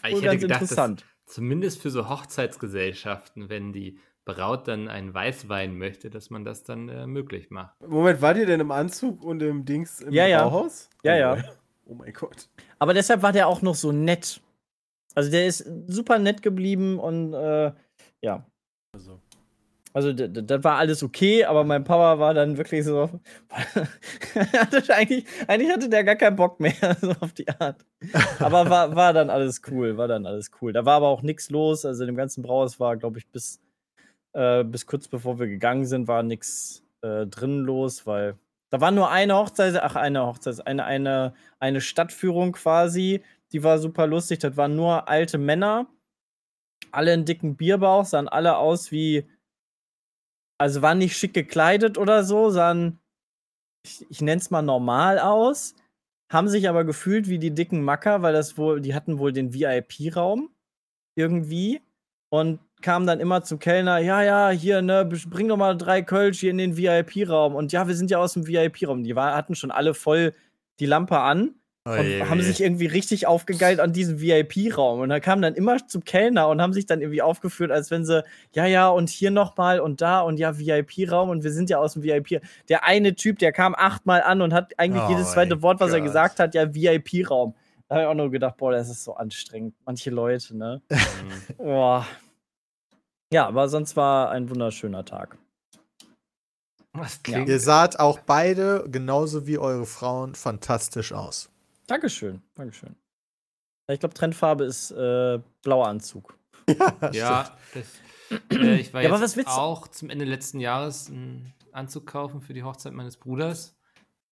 Ich wohl hätte ganz gedacht, interessant. zumindest für so Hochzeitsgesellschaften, wenn die Braut dann einen Weißwein möchte, dass man das dann äh, möglich macht. Moment, wart ihr denn im Anzug und im Dings im Ja, ja. Brauhaus? Ja, oh, ja. Oh mein Gott. Aber deshalb war der auch noch so nett. Also der ist super nett geblieben und äh, ja. Also. Also das war alles okay, aber mein Papa war dann wirklich so. eigentlich, eigentlich hatte der gar keinen Bock mehr, so auf die Art. Aber war, war dann alles cool, war dann alles cool. Da war aber auch nichts los. Also in dem ganzen Brauhaus war, glaube ich, bis, äh, bis kurz bevor wir gegangen sind, war nichts äh, drin los, weil da war nur eine Hochzeit, ach, eine Hochzeit, eine, eine, eine Stadtführung quasi. Die war super lustig. Das waren nur alte Männer. Alle einen dicken Bierbauch, sahen alle aus wie also waren nicht schick gekleidet oder so, sahen, ich, ich nenne es mal normal aus, haben sich aber gefühlt wie die dicken Macker, weil das wohl, die hatten wohl den VIP-Raum irgendwie und kamen dann immer zum Kellner, ja, ja, hier, ne, bring doch mal drei Kölsch hier in den VIP-Raum und ja, wir sind ja aus dem VIP-Raum. Die war, hatten schon alle voll die Lampe an und Oje, haben sich irgendwie richtig aufgegeilt an diesem VIP-Raum. Und da kamen dann immer zum Kellner und haben sich dann irgendwie aufgeführt, als wenn sie, ja, ja, und hier nochmal und da und ja, VIP-Raum und wir sind ja aus dem VIP. Der eine Typ, der kam achtmal an und hat eigentlich Oh jedes zweite Wort, was er Gott. gesagt hat, ja, VIP-Raum. Da habe ich auch nur gedacht, boah, das ist so anstrengend. Manche Leute, ne? Mhm. Boah. Ja, aber sonst war ein wunderschöner Tag. Was klingt Ihr saht auch beide, genauso wie eure Frauen, fantastisch aus. Dankeschön, Dankeschön. Ja, Ich glaube, Trendfarbe ist äh, blauer Anzug. Ja, das, äh, ich war Ja, aber jetzt auch zum Ende letzten Jahres einen Anzug kaufen für die Hochzeit meines Bruders.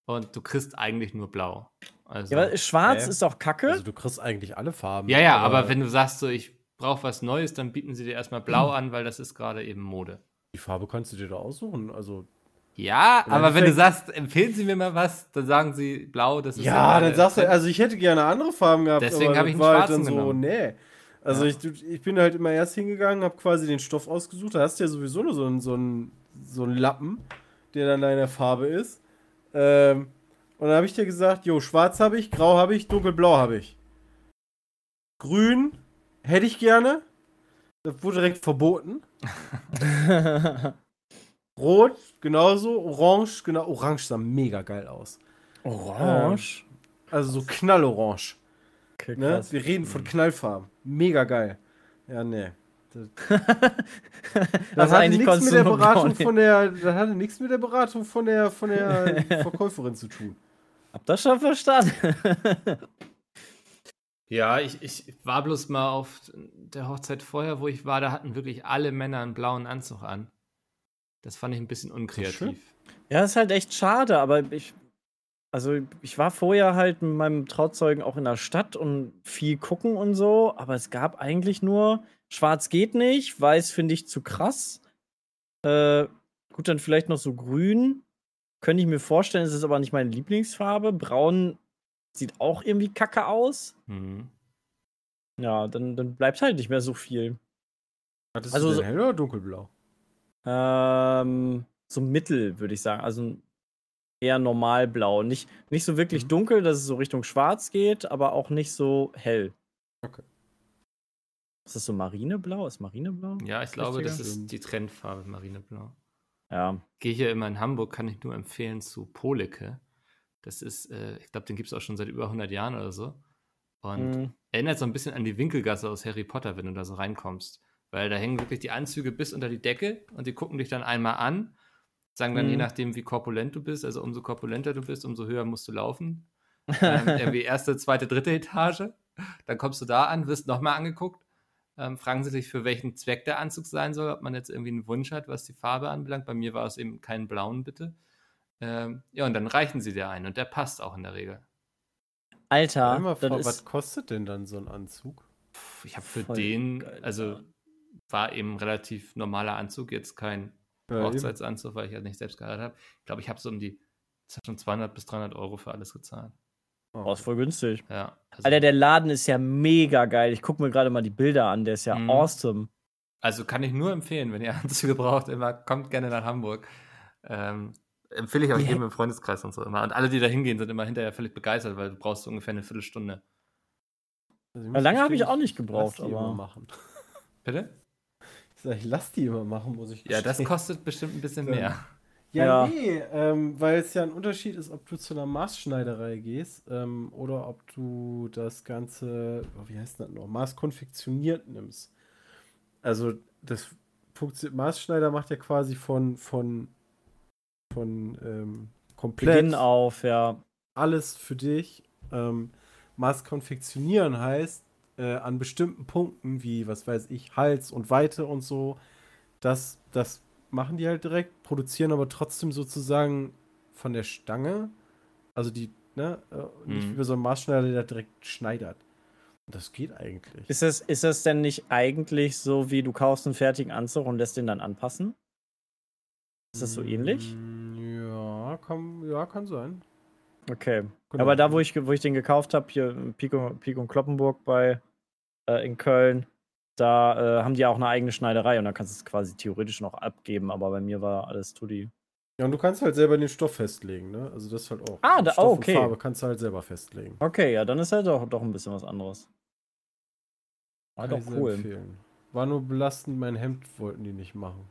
Und du kriegst eigentlich nur blau. Also, Ja, aber schwarz Hä? ist auch kacke. Also du kriegst eigentlich alle Farben. ja, ja, aber wenn du sagst, so, ich brauche was Neues, dann bieten sie dir erstmal blau an, weil das ist gerade eben Mode. Die Farbe kannst du dir da aussuchen. Also. Ja, Im aber wenn du Endeffekt- sagst, empfehlen Sie mir mal was, dann sagen sie blau, das ist Ja, gerade dann sagst du, also ich hätte gerne andere Farben gehabt. Deswegen aber hab ich einen war halt schwarzen dann so, genommen. nee. Also Ja. ich, ich bin halt immer erst hingegangen, habe quasi den Stoff ausgesucht. Da hast du ja sowieso nur so einen, so einen, so einen Lappen, der dann deine Farbe ist. Ähm, und dann habe ich dir gesagt, jo, schwarz habe ich, grau habe ich, dunkelblau habe ich. Grün hätte ich gerne. Das wurde direkt verboten. Rot genauso, orange, genau. Orange sah mega geil aus. Orange. Also so knallorange. Okay, Ne? Wir reden von Knallfarben. Mega geil. Ja, nee. Das, das Also hatte nichts mit der Beratung von der, das hatte nichts mit der Beratung von der, von der Verkäuferin zu tun. Hab das schon verstanden. Ja, ich, ich war bloß mal auf der Hochzeit vorher, wo ich war, da hatten wirklich alle Männer einen blauen Anzug an. Das fand ich ein bisschen unkreativ. ja, ist halt echt schade, aber ich. Also, ich war vorher halt mit meinem Trauzeugen auch in der Stadt und viel gucken und so, aber es gab eigentlich nur Schwarz geht nicht, Weiß finde ich zu krass. Äh, gut, dann vielleicht noch so Grün. Könnte ich mir vorstellen, es ist aber nicht meine Lieblingsfarbe. Braun sieht auch irgendwie kacke aus. Mhm. Ja, dann, dann bleibt halt nicht mehr so viel. Hattest Also du denn hell oder dunkelblau? Ähm, so mittel, würde ich sagen. Also eher normalblau. Nicht, nicht so wirklich Mhm. dunkel, dass es so Richtung schwarz geht, aber auch nicht so hell. Okay. Ist das so Marineblau? Ist Marineblau? Ja, ich glaube, das ist die Trendfarbe Marineblau. Ja. Gehe hier immer in Hamburg, kann ich nur empfehlen zu Poleke. Das ist, äh, ich glaube, den gibt es auch schon seit über 100 Jahren oder so. Und Mhm. erinnert so ein bisschen an die Winkelgasse aus Harry Potter, wenn du da so reinkommst. Weil da hängen wirklich die Anzüge bis unter die Decke und die gucken dich dann einmal an, sagen dann je Mhm. nachdem, wie korpulent du bist, also umso korpulenter du bist, umso höher musst du laufen. ähm, irgendwie erste, zweite, dritte Etage. Dann kommst du da an, wirst nochmal angeguckt, ähm, fragen sie sich, für welchen Zweck der Anzug sein soll, ob man jetzt irgendwie einen Wunsch hat, was die Farbe anbelangt. Bei mir war es eben keinen blauen, bitte. Ähm, ja, und dann reichen sie dir ein und der passt auch in der Regel. Alter, vor, ist, was kostet denn dann so ein Anzug? Puh, Ich habe für Voll den, geil, also. War eben relativ normaler Anzug, jetzt kein Ja. Hochzeitsanzug, weil ich ja nicht selbst geheiratet habe. Ich glaube, ich habe so um die, schon 200 bis 300 Euro für alles gezahlt. oh, ist voll günstig. Ja. Also, Alter, der Laden ist ja mega geil. Ich gucke mir gerade mal die Bilder an. Der ist ja Mhm. awesome. also kann ich nur empfehlen, wenn ihr Anzüge braucht, immer kommt gerne nach Hamburg. Ähm, empfehle ich auch Die jedem im Freundeskreis und so immer. Und alle, die da hingehen, sind immer hinterher völlig begeistert, weil du brauchst so ungefähr eine Viertelstunde. Also, Ja, lange habe ich auch nicht gebraucht, aber. machen. Bitte? Ich sag, ich lass die immer machen, muss ich Ja, das gestehen. kostet bestimmt ein bisschen mehr. Ja, Ja. nee, ähm, weil es ja ein Unterschied ist, ob du zu einer Maßschneiderei gehst ähm, oder ob du das Ganze, oh, wie heißt das noch, maßkonfektioniert nimmst. Also das Funktion Maßschneider macht ja quasi von, von, von ähm, komplett Beginn auf, ja. alles für dich. Ähm, Maßkonfektionieren heißt, äh, an bestimmten Punkten, wie, was weiß ich, Hals und Weite und so, das, das machen die halt direkt, produzieren aber trotzdem sozusagen von der Stange, also die, ne, äh, nicht Mhm. wie bei so einem Maßschneider, der direkt schneidert. Das geht eigentlich. Ist das, ist das denn nicht eigentlich so, wie du kaufst einen fertigen Anzug und lässt den dann anpassen? Ist das so ähnlich? Mm, Ja, kann, ja, kann sein. Okay. Genau. Aber da, wo ich, wo ich den gekauft habe, hier Pico, Pico und Kloppenburg bei äh, in Köln, da äh, haben die auch eine eigene Schneiderei und da kannst du es quasi theoretisch noch abgeben, aber bei mir war alles Tutti. Ja, und du kannst halt selber den Stoff festlegen, ne? Also das ist halt auch. Ah, da- Stoff oh, und okay. Farbe kannst du halt selber festlegen. Okay, ja, dann ist halt doch, doch ein bisschen was anderes. Ah, Kann doch ich cool. empfehlen. War nur belastend, mein Hemd wollten die nicht machen.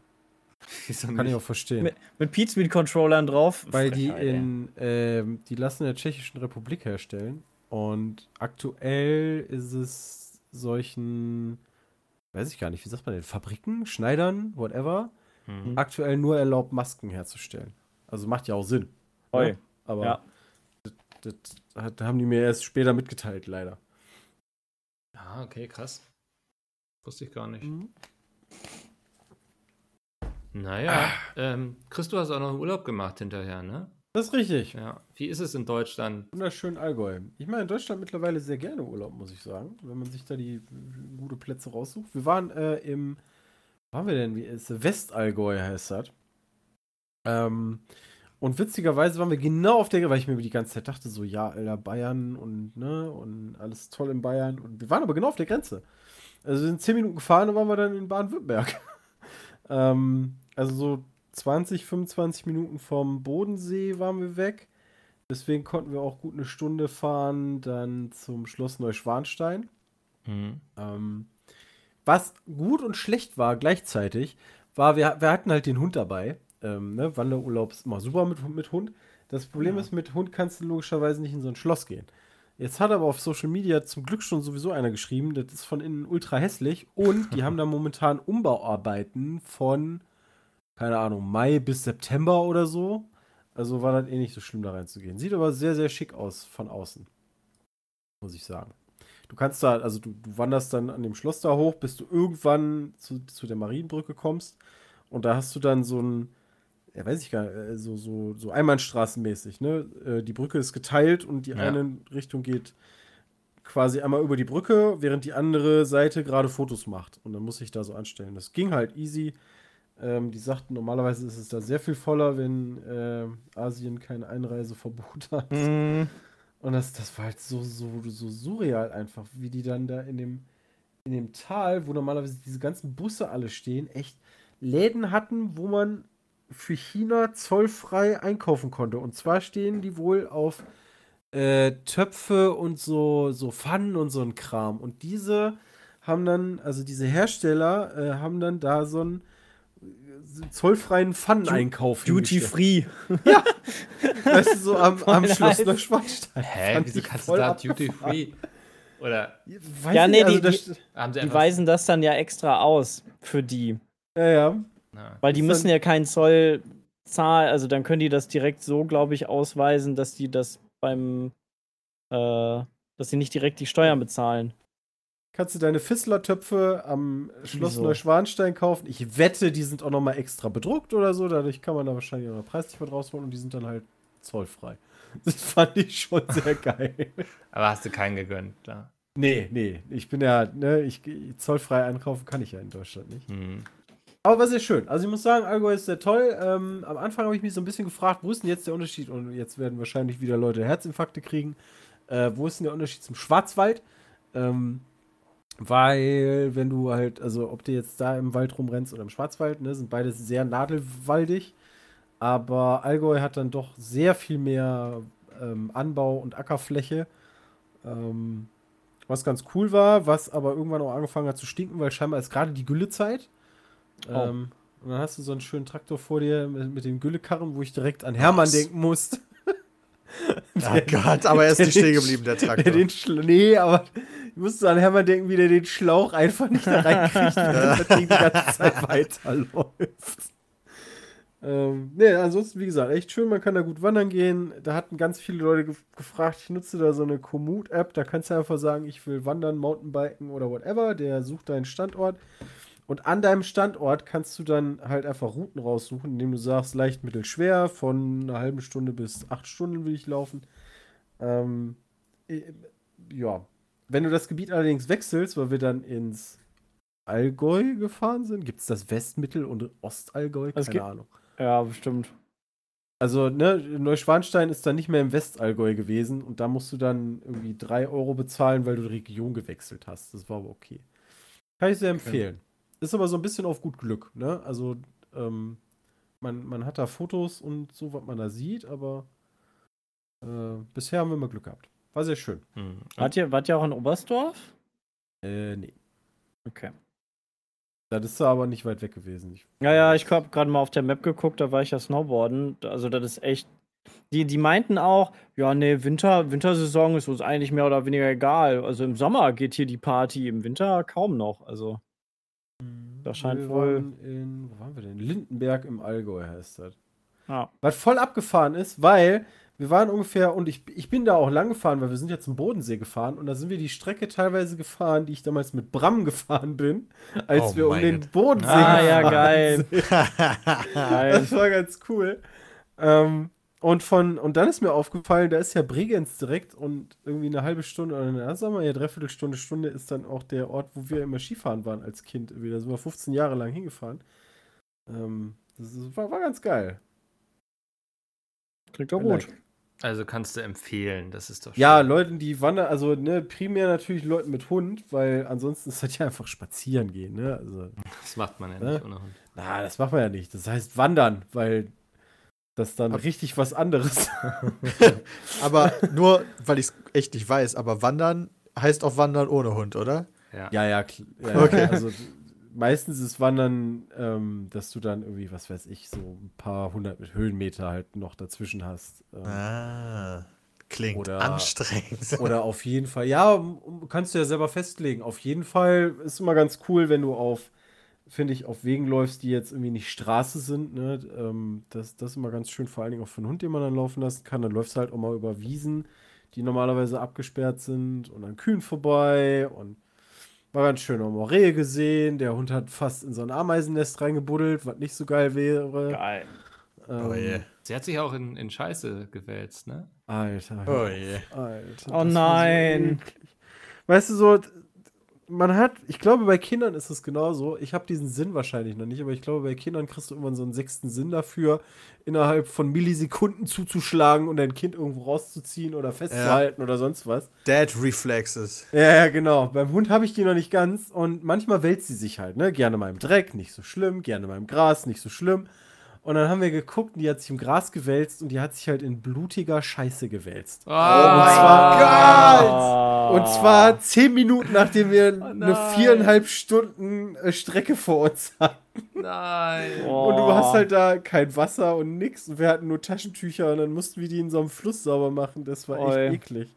Kann ich nicht? auch verstehen. Mit, mit Speed Controllern drauf. Weil die Frechheit, ey. in, ähm, die lassen in der Tschechischen Republik herstellen. Und aktuell ist es solchen, weiß ich gar nicht, wie sagt man denn, Fabriken, Schneidern, whatever, Hm. aktuell nur erlaubt, Masken herzustellen. Also macht ja auch Sinn. Oi. Ne? Aber Ja. das, das hat, haben die mir erst später mitgeteilt, leider. Ah, okay, krass. Wusste ich gar nicht. Mhm. Naja, ähm, Chris, du hast auch noch einen Urlaub gemacht hinterher, ne? Das ist richtig. Ja. Wie ist es in Deutschland? Wunderschön Allgäu. Ich mache in Deutschland mittlerweile sehr gerne Urlaub, muss ich sagen, wenn man sich da die äh, gute Plätze raussucht. Wir waren äh, im, wo waren wir denn? Wie ist Westallgäu heißt das. Ähm, und witzigerweise waren wir genau auf der, weil ich mir die ganze Zeit dachte, so, ja, Alter, Bayern und, ne, und alles toll in Bayern. Und wir waren aber genau auf der Grenze. Also wir sind zehn Minuten gefahren, dann waren wir dann in Baden-Württemberg. ähm, also so 20, 25 Minuten vom Bodensee waren wir weg. Deswegen konnten wir auch gut eine Stunde fahren, dann zum Schloss Neuschwanstein. Hm. Ähm, was gut und schlecht war gleichzeitig, war, wir, wir hatten halt den Hund dabei. Ähm, ne? Wanderurlaub ist immer super mit, mit Hund. Das Problem Ja. ist, mit Hund kannst du logischerweise nicht in so ein Schloss gehen. Jetzt hat aber auf Social Media zum Glück schon sowieso einer geschrieben, das ist von innen ultra hässlich und die haben da momentan Umbauarbeiten von, keine Ahnung, Mai bis September oder so. Also war das eh nicht so schlimm, da reinzugehen. Sieht aber sehr, sehr schick aus von außen. Muss ich sagen. Du kannst da, also du, du wanderst dann an dem Schloss da hoch, bis du irgendwann zu, zu der Marienbrücke kommst. Und da hast du dann so ein, ja, weiß ich gar nicht, äh, so, so, so Einbahnstraßenmäßig, ne? Äh, Die Brücke ist geteilt und die Ja. eine Richtung geht quasi einmal über die Brücke, während die andere Seite gerade Fotos macht. Und dann muss ich da so anstellen. Das ging halt easy. Ähm, die sagten, normalerweise ist es da sehr viel voller, wenn äh, Asien kein Einreiseverbot hat. Mhm. Und das, das war halt so, so, so surreal einfach, wie die dann da in dem, in dem Tal, wo normalerweise diese ganzen Busse alle stehen, echt Läden hatten, wo man für China zollfrei einkaufen konnte. Und zwar stehen die wohl auf äh, Töpfe und so, so Pfannen und so ein Kram. Und diese haben dann, also diese Hersteller äh, haben dann da so einen zollfreien Pfanneneinkauf. Duty hingestellt. free. Ja. weißt du, so am, am Schloss nice. Neuschwanstein. Hä, wieso kannst du da abgefahren. Duty Free? Oder Weiß Ja, nee, nicht, also die- das- Die einfach. weisen das dann ja extra aus für die. Ja, ja. Weil die Ist müssen ja keinen Zoll zahlen, also dann können die das direkt so, glaube ich, ausweisen, dass die das beim, äh, dass sie nicht direkt die Steuern bezahlen. Kannst du deine Fissler-Töpfe am Schloss Wieso? Neuschwanstein kaufen? Ich wette, die sind auch nochmal extra bedruckt oder so. Dadurch kann man da wahrscheinlich auch noch preislich was rausholen und die sind dann halt zollfrei. Das fand ich schon sehr geil. aber hast du keinen gegönnt, klar. Nee, nee. Ich bin ja, ne, ich zollfrei einkaufen kann ich ja in Deutschland nicht. Hm. Aber war sehr schön. Also ich muss sagen, Allgäu ist sehr toll. Ähm, am Anfang habe ich mich so ein bisschen gefragt, wo ist denn jetzt der Unterschied? Und jetzt werden wahrscheinlich wieder Leute Herzinfarkte kriegen. Äh, wo ist denn der Unterschied zum Schwarzwald? Ähm, weil, wenn du halt, also ob du jetzt da im Wald rumrennst oder im Schwarzwald, ne, sind beides sehr nadelwaldig. Aber Allgäu hat dann doch sehr viel mehr ähm, Anbau- und Ackerfläche. Ähm, was ganz cool war, was aber irgendwann auch angefangen hat zu stinken, weil scheinbar ist gerade die Güllezeit. Oh. Ähm, und dann hast du so einen schönen Traktor vor dir mit, mit dem Güllekarren, wo ich direkt an Hermann Was? denken musste. Oh Gott, aber er ist nicht stehen geblieben, der Der Traktor. den Schla nee, aber ich musste an Hermann denken, wie der den Schlauch einfach nicht da reinkriegt, während das Ding die ganze Zeit weiterläuft. Ähm, nee, ansonsten, wie gesagt, echt schön, man kann da gut wandern gehen. Da hatten ganz viele Leute gef gefragt, ich nutze da so eine Komoot-App, da kannst du einfach sagen, ich will wandern, Mountainbiken oder whatever, der sucht deinen Standort. Und an deinem Standort kannst du dann halt einfach Routen raussuchen, indem du sagst, leicht, mittel, schwer, von einer halben Stunde bis acht Stunden will ich laufen. Ähm, äh, ja. Wenn du das Gebiet allerdings wechselst, weil wir dann ins Allgäu gefahren sind, gibt es das West-, Mittel- und Ostallgäu? Keine gibt- Ahnung. Ja, bestimmt. Also, ne, Neuschwanstein ist dann nicht mehr im Westallgäu gewesen und da musst du dann irgendwie 3 Euro bezahlen, weil du die Region gewechselt hast. Das war aber okay. Kann ich sehr empfehlen. Ist aber so ein bisschen auf gut Glück, ne? Also, ähm, man, man hat da Fotos und so, was man da sieht, aber äh, bisher haben wir immer Glück gehabt. War sehr schön. Hm. Wart ihr, wart ihr auch in Oberstdorf? Äh, nee. Okay. Das ist da aber nicht weit weg gewesen. Ich, Ja, ja, ich habe gerade mal auf der Map geguckt, da war ich ja Snowboarden. Also, das ist echt. Die, die meinten auch, ja, nee, Winter, Wintersaison ist uns eigentlich mehr oder weniger egal. Also im Sommer geht hier die Party, im Winter kaum noch. Also, das scheint wir wohl. in, wo waren wir denn? Lindenberg im Allgäu heißt das. Ja. Was voll abgefahren ist, weil wir waren ungefähr, und ich, ich bin da auch lang gefahren, weil wir sind ja zum Bodensee gefahren und da sind wir die Strecke teilweise gefahren, die ich damals mit Bram gefahren bin, als Oh wir um den. Bodensee Ah, ja, gefahren geil. sind. Geil. Das war ganz cool. Ähm, und von, und dann ist mir aufgefallen, da ist ja Bregenz direkt und irgendwie eine halbe Stunde oder eine, sagen wir ja, dreiviertel Stunde, Stunde ist dann auch der Ort, wo wir immer Skifahren waren als Kind. Da sind wir 15 Jahre lang hingefahren. Ähm, das ist, war, war ganz geil. Klingt doch gut. Also kannst du empfehlen, das ist doch Ja, schön. Leuten, die wandern, also ne, primär natürlich Leuten mit Hund, weil ansonsten ist das ja einfach spazieren gehen, ne? Also, Das macht man ja Ne? nicht ohne Hund. na, das macht man ja nicht. Das heißt wandern, weil das dann Ab- richtig was anderes. aber nur, weil ich es echt nicht weiß, aber wandern heißt auch wandern ohne Hund, oder? Ja. ja, ja, ja, Okay. ja also meistens ist Wandern, ähm, dass du dann irgendwie, was weiß ich, so ein paar hundert mit Höhenmeter halt noch dazwischen hast. Ähm, Ah, klingt Oder- anstrengend. Oder auf jeden Fall, ja, kannst du ja selber festlegen. Auf jeden Fall ist immer ganz cool, wenn du auf, finde ich, auf Wegen läufst, die jetzt irgendwie nicht Straße sind. Ne? Ähm, das, das ist immer ganz schön, vor allen Dingen auch für einen Hund, den man dann laufen lassen kann. Dann läufst du halt auch mal über Wiesen, die normalerweise abgesperrt sind und an Kühen vorbei und war ganz schön. Auch Rehe gesehen. Der Hund hat fast in so ein Ameisennest reingebuddelt, was nicht so geil wäre. Geil. Ähm, Oh je. Sie hat sich auch in, in Scheiße gewälzt, ne? Alter. Oh je. Alter. Oh so nein. eklig. weißt du, so, man hat, ich glaube, bei Kindern ist es genauso. Ich habe diesen Sinn wahrscheinlich noch nicht, aber ich glaube, bei Kindern kriegst du irgendwann so einen sechsten Sinn dafür, innerhalb von Millisekunden zuzuschlagen und dein Kind irgendwo rauszuziehen oder festzuhalten oder sonst was. Dad Reflexes. Ja, ja, genau. Beim Hund habe ich die noch nicht ganz und manchmal wälzt sie sich halt, ne? Gerne mal im Dreck, nicht so schlimm, gerne mal im Gras, nicht so schlimm. Und dann haben wir geguckt und die hat sich im Gras gewälzt und die hat sich halt in blutiger Scheiße gewälzt. Oh, zwar- Und zwar zehn Minuten, nachdem wir eine nein. viereinhalb Stunden äh, Strecke vor uns hatten. Nein. Oh. Und du hast halt da kein Wasser und nix. Und wir hatten nur Taschentücher und dann mussten wir die in so einem Fluss sauber machen. Das war echt eklig.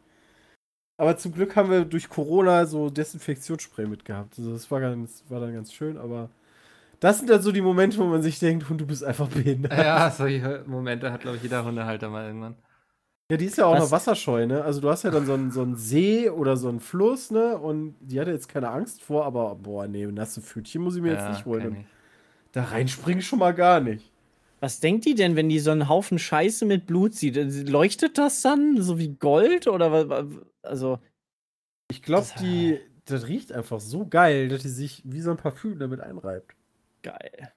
Aber zum Glück haben wir durch Corona so Desinfektionsspray mitgehabt. Also das war, ganz, war dann ganz schön, aber das sind dann so die Momente, wo man sich denkt, und du bist einfach behindert. Ja, solche Momente hat, glaube ich, jeder Hundehalter mal irgendwann. Ja, die ist ja auch Was? noch wasserscheu, ne? Also du hast ja dann so einen, so einen See oder so einen Fluss, ne? Und die hatte jetzt keine Angst vor, aber boah, nee, nasse Pfötchen muss ich mir jetzt nicht holen. Da reinspringen schon mal gar nicht. Was denkt die denn, wenn die so einen Haufen Scheiße mit Blut sieht? Leuchtet das dann so wie Gold oder wa- wa- also Ich glaube, Das- die, das riecht einfach so geil, dass die sich wie so ein Parfüm damit einreibt. Geil.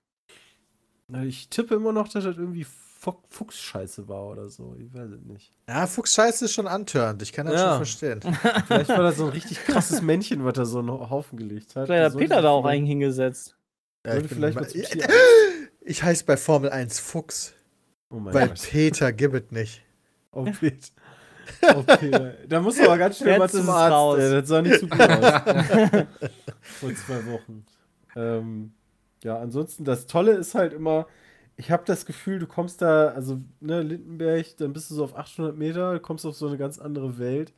Ich tippe immer noch, dass das irgendwie Fu- Fuchsscheiße war oder so. Ich weiß es nicht. Ja, Fuchsscheiße ist schon antörend. Ich kann das Ja. schon verstehen. Vielleicht war das so ein richtig krasses Männchen, was da so einen Haufen gelegt hat. Vielleicht hat Peter da auch einen hingesetzt. Ja, ich mal- mal zum Tierarzt. ich heiße bei Formel 1 Fuchs, Oh mein weil Gott. Peter gibt nicht. Oh, Peter. Oh, Peter. Da muss aber ganz schnell mal Jetzt zum ist es Arzt. raus. Das sah nicht so gut aus. Vor zwei Wochen. Ähm, ja, ansonsten, das Tolle ist halt immer, ich habe das Gefühl, du kommst da, also, ne, Lindenberg, dann bist du so auf 800 Meter, kommst auf so eine ganz andere Welt.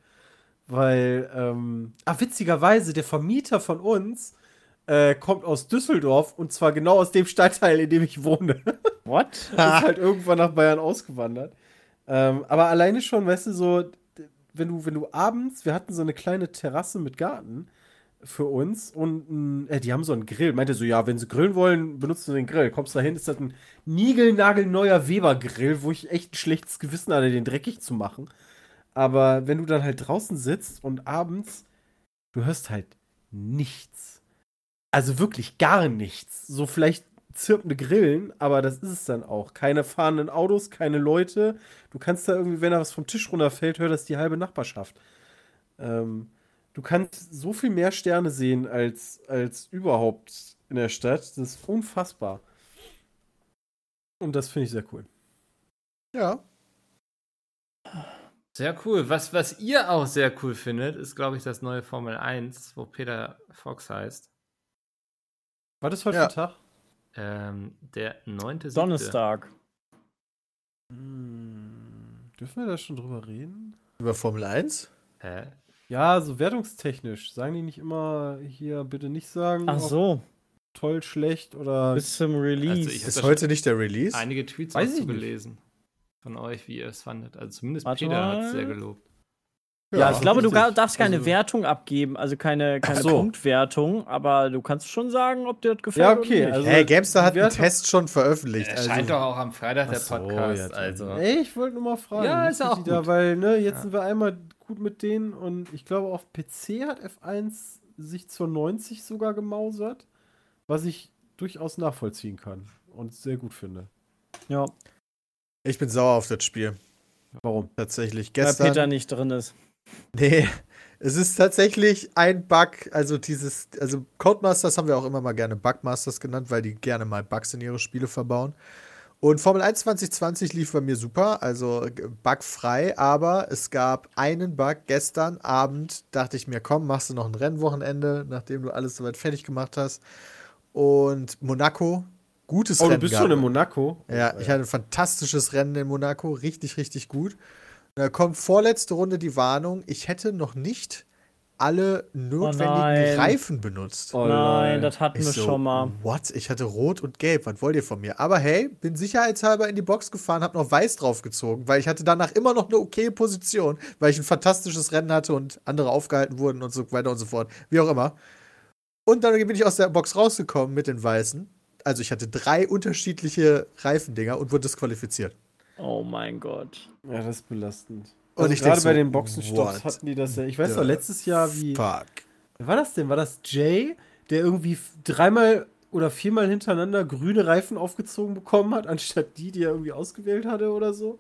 Weil, ähm, ah, witzigerweise, der Vermieter von uns äh, kommt aus Düsseldorf und zwar genau aus dem Stadtteil, in dem ich wohne. What? ist halt irgendwann nach Bayern ausgewandert. Ähm, aber alleine schon, weißt du, so, wenn du, wenn du abends, wir hatten so eine kleine Terrasse mit Garten für uns und äh, die haben so einen Grill. Meinte so, ja, wenn sie grillen wollen, benutzen sie den Grill. Kommst da hin, ist das ein niegelnagelneuer Weber-Grill, wo ich echt ein schlechtes Gewissen hatte, den dreckig zu machen. Aber wenn du dann halt draußen sitzt und abends, du hörst halt nichts. Also wirklich gar nichts. So vielleicht zirpende Grillen, aber das ist es dann auch. Keine fahrenden Autos, keine Leute. Du kannst da irgendwie, wenn da was vom Tisch runterfällt, hört das die halbe Nachbarschaft. Ähm, du kannst so viel mehr Sterne sehen als, als überhaupt in der Stadt. Das ist unfassbar. Und das finde ich sehr cool. Ja. Sehr cool. Was, was ihr auch sehr cool findet, ist, glaube ich, das neue Formel 1, wo Peter Fox heißt. War das heute Ja. Tag? Ähm, der 9. Donnerstag. Hm, dürfen wir da schon drüber reden? Über Formel 1? Hä? Ja, so wertungstechnisch. Sagen die nicht immer hier bitte nicht sagen, Ach so, toll, schlecht oder. bis zum Release. Also ich- Ist heute nicht der Release? Einige Tweets Weiß ich gelesen. Von euch, wie ihr es fandet. Also zumindest Warte Peter hat es sehr gelobt. ja, ich glaube, du ga- darfst keine Also- Wertung abgeben, also keine, keine so. Punktwertung, aber du kannst schon sagen, ob dir das gefällt. Ja, oder okay, nicht. also- Hey, Gamestar hat die einen Wertung- Test schon veröffentlicht. Er Also, scheint doch auch am Freitag der Ach so, Podcast. ja, also. Ey, ich wollte nur mal fragen. Ja, ist auch die Da, gut. weil, ne, jetzt Ja. sind wir einmal gut mit denen und ich glaube, auf PC hat F1 sich zur 90 sogar gemausert, was ich durchaus nachvollziehen kann und sehr gut finde. Ja, ich bin sauer auf das Spiel. Warum? Tatsächlich. weil Gestern. Peter nicht drin ist. Nee, es ist tatsächlich ein Bug, also dieses, also Codemasters haben wir auch immer mal gerne Bugmasters genannt, weil die gerne mal Bugs in ihre Spiele verbauen. Und Formel 1 2020 lief bei mir super, also g- bugfrei, aber es gab einen Bug gestern Abend, dachte ich mir, komm, machst du noch ein Rennwochenende, nachdem du alles soweit fertig gemacht hast. Und Monaco, gutes Oh, Rennen. du bist schon in Monaco. Ja, ich hatte ein fantastisches Rennen in Monaco, richtig, richtig gut. Da kommt vorletzte Runde die Warnung, ich hätte noch nicht alle notwendigen nein. Reifen benutzt. Oh, Nein, das hatten Ich wir so, schon mal. What? Ich hatte rot und gelb. Was wollt ihr von mir? Aber hey, bin sicherheitshalber in die Box gefahren, hab noch weiß draufgezogen, weil ich hatte danach immer noch eine okay Position, weil ich ein fantastisches Rennen hatte und andere aufgehalten wurden und so weiter und so fort. Wie auch immer. Und dann bin ich aus der Box rausgekommen mit den weißen. Also ich hatte drei unterschiedliche Reifendinger und wurde disqualifiziert. Oh mein Gott. Ja, das ist belastend. Und Also ich gerade so, bei den Boxenstopps hatten die das ja. Ich weiß noch, letztes Jahr, wie. Fuck. Wer war das denn? War das Jay, der irgendwie dreimal oder viermal hintereinander grüne Reifen aufgezogen bekommen hat, anstatt die, die er irgendwie ausgewählt hatte oder so?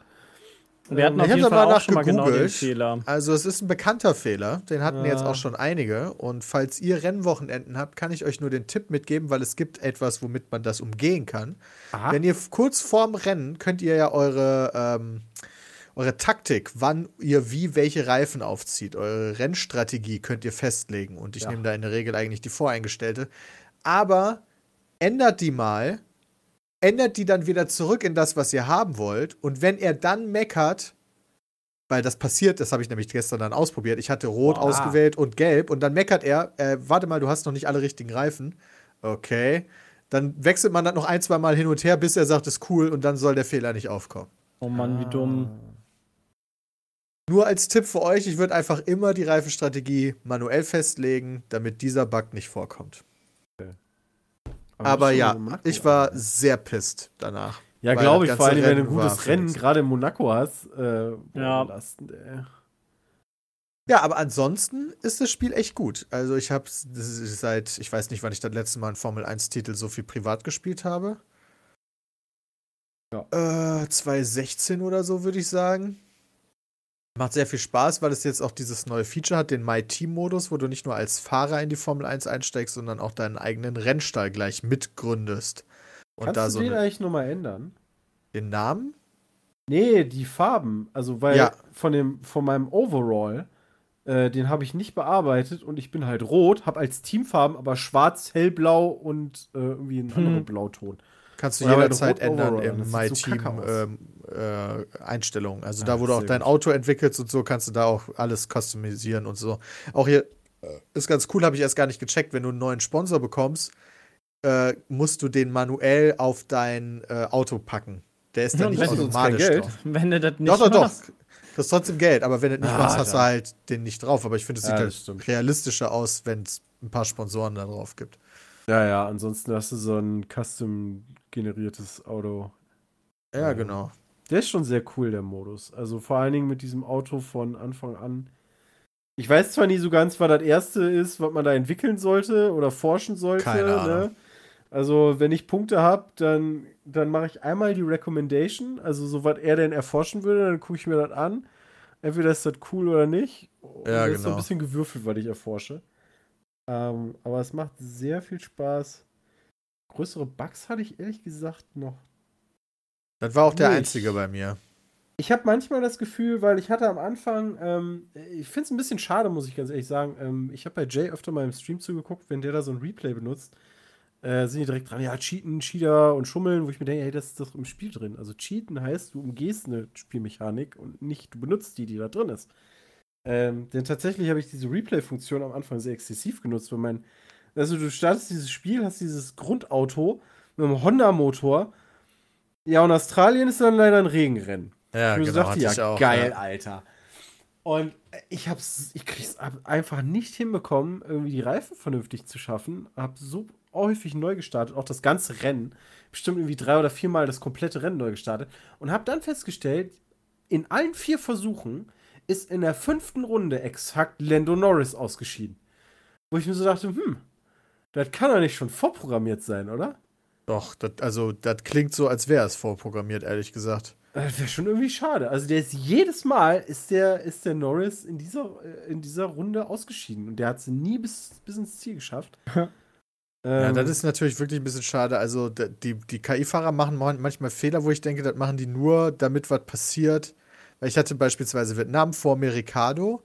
Wir hatten Ähm, auf jeden Fall auch schon mal genau den. Fehler. Also es ist ein bekannter Fehler, den hatten Ja. jetzt auch schon einige. Und falls ihr Rennwochenenden habt, kann ich euch nur den Tipp mitgeben, weil es gibt etwas, womit man das umgehen kann. Aha. Wenn ihr kurz vorm Rennen könnt ihr ja eure, ähm, eure Taktik, wann ihr wie welche Reifen aufzieht, eure Rennstrategie könnt ihr festlegen. Und ich Ja. nehme da in der Regel eigentlich die voreingestellte. Aber ändert die mal, ändert die dann wieder zurück in das, was ihr haben wollt. Und wenn er dann meckert, weil das passiert, das habe ich nämlich gestern dann ausprobiert. Ich hatte rot Boah. ausgewählt und gelb und dann meckert er, äh, warte mal, du hast noch nicht alle richtigen Reifen. Okay. Dann wechselt man das noch ein, zwei Mal hin und her, bis er sagt, ist cool und dann soll der Fehler nicht aufkommen. Oh Mann, wie dumm. Nur als Tipp für euch, ich würde einfach immer die Reifenstrategie manuell festlegen, damit dieser Bug nicht vorkommt. Aber das ist ja, Monaco, ich war Alter. sehr pisst danach. Ja, glaube ich, vor allem, wenn du ein gutes Rennen gerade in Monaco hast. Äh, Ja. belastend, ey. Ja, aber ansonsten ist das Spiel echt gut. Also ich habe seit, ich weiß nicht, wann ich das letzte Mal einen Formel 1-Titel so viel privat gespielt habe. Ja. Äh, 2016 oder so, würde ich sagen. Macht sehr viel Spaß, weil es jetzt auch dieses neue Feature hat, den My Team-Modus, wo du nicht nur als Fahrer in die Formel 1 einsteigst, sondern auch deinen eigenen Rennstall gleich mitgründest. Und Kannst da du so den eine, eigentlich nochmal ändern? den Namen? Nee, die Farben. Also, weil Ja. von, dem, von meinem Overall, äh, den habe ich nicht bearbeitet und ich bin halt rot, habe als Teamfarben aber schwarz, hellblau und äh, irgendwie einen anderen Hm. Blauton. Kannst du jederzeit ändern Overall, im das My sieht so Team kacke aus. ähm, äh, Einstellungen. Also Ah, da, wo du auch dein gut. Auto entwickelst und so, kannst du da auch alles customisieren und so. Auch hier äh, ist ganz cool, habe ich erst gar nicht gecheckt, wenn du einen neuen Sponsor bekommst, äh, musst du den manuell auf dein äh, Auto packen. Der ist dann Und nicht automatisch Geld. drauf. Wenn du das nicht Doch, doch, doch. machst. Du hast trotzdem Geld, aber wenn du das nicht Ah, machst, hast du ja. halt den nicht drauf. Aber ich finde, es sieht Ja, das halt realistischer aus, wenn es ein paar Sponsoren da drauf gibt. Ja, ja, ansonsten hast du so ein custom generiertes Auto. Ja, Ja. genau. Der ist schon sehr cool, der Modus. Also vor allen Dingen mit diesem Auto von Anfang an. Ich weiß zwar nie so ganz, was das erste ist, was man da entwickeln sollte oder forschen sollte. Keine Ahnung. Ne? Also, wenn ich Punkte habe, dann, dann mache ich einmal die Recommendation, also so was er denn erforschen würde, dann gucke ich mir das an. Entweder ist das cool oder nicht. Und Ja, das ist so ein genau. bisschen gewürfelt, was ich erforsche. Ähm, aber es macht sehr viel Spaß. Größere Bugs hatte ich ehrlich gesagt noch Das war auch der Nicht. einzige bei mir. Ich habe manchmal das Gefühl, weil ich hatte am Anfang, ähm, ich finde es ein bisschen schade, muss ich ganz ehrlich sagen. Ähm, ich habe bei Jay öfter mal im Stream zugeguckt, wenn der da so ein Replay benutzt, äh, sind die direkt dran, ja, Cheaten, Cheater und Schummeln, wo ich mir denke, hey, das ist doch im Spiel drin. Also Cheaten heißt, du umgehst eine Spielmechanik und nicht, du benutzt die, die da drin ist. Ähm, denn tatsächlich habe ich diese Replay-Funktion am Anfang sehr exzessiv genutzt, weil mein, also du startest dieses Spiel, hast dieses Grundauto mit einem Honda-Motor. Ja, und Australien ist dann leider ein Regenrennen. Ja, Ich so dachte, ja, ich auch, geil, ja. Alter. Und ich hab's, ich krieg's einfach nicht hinbekommen, irgendwie die Reifen vernünftig zu schaffen. Hab so häufig neu gestartet, auch das ganze Rennen. Bestimmt irgendwie drei oder viermal das komplette Rennen neu gestartet. Und hab dann festgestellt, in allen vier Versuchen ist in der fünften Runde exakt Lando Norris ausgeschieden. Wo ich mir so dachte, hm, das kann doch nicht schon vorprogrammiert sein, oder? Doch, das, also das klingt so, als wäre es vorprogrammiert, ehrlich gesagt. Das wäre schon irgendwie schade. Also der ist jedes Mal ist der, ist der Norris in dieser, äh, in dieser Runde ausgeschieden. Und der hat sie nie bis, bis ins Ziel geschafft. Ja, Ähm, das ist natürlich wirklich ein bisschen schade. Also die, die KI-Fahrer machen man- manchmal Fehler, wo ich denke, das machen die nur, damit was passiert. Weil ich hatte beispielsweise Vietnam vor mir Ricardo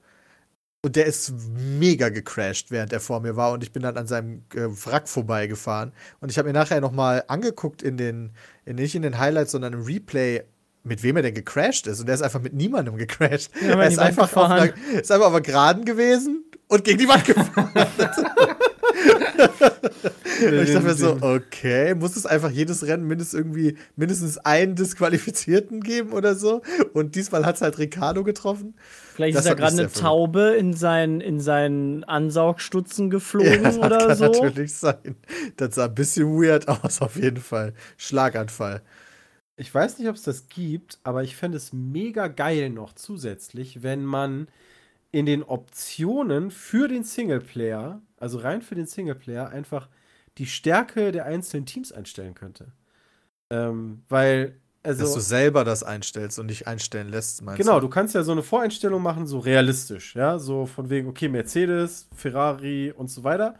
und der ist mega gecrashed, während er vor mir war und ich bin dann an seinem äh, Wrack vorbeigefahren. Und ich habe mir nachher noch mal angeguckt in den, in, nicht in den Highlights, sondern im Replay, mit wem er denn gecrashed ist. Und der ist einfach mit niemandem gecrashed. Ja, aber er ist einfach, einer, ist einfach auf einer Geraden gewesen und gegen die Wand gefahren. Und ich dachte mir so, okay, muss es einfach jedes Rennen mindestens irgendwie mindestens einen Disqualifizierten geben oder so? Und diesmal hat es halt Ricardo getroffen. Vielleicht Das ist da gerade eine. Taube in seinen, in seinen Ansaugstutzen geflogen das oder kann so. natürlich sein. Das sah ein bisschen weird aus, auf jeden Fall. Schlaganfall. Ich weiß nicht, ob es das gibt, aber ich fände es mega geil noch zusätzlich, wenn man in den Optionen für den Singleplayer, also rein für den Singleplayer, einfach die Stärke der einzelnen Teams einstellen könnte. Ähm, weil Also, Dass du selber das einstellst und nicht einstellen lässt, meinst Genau, du? du kannst ja so eine Voreinstellung machen, so realistisch, ja, so von wegen, okay, Mercedes, Ferrari und so weiter.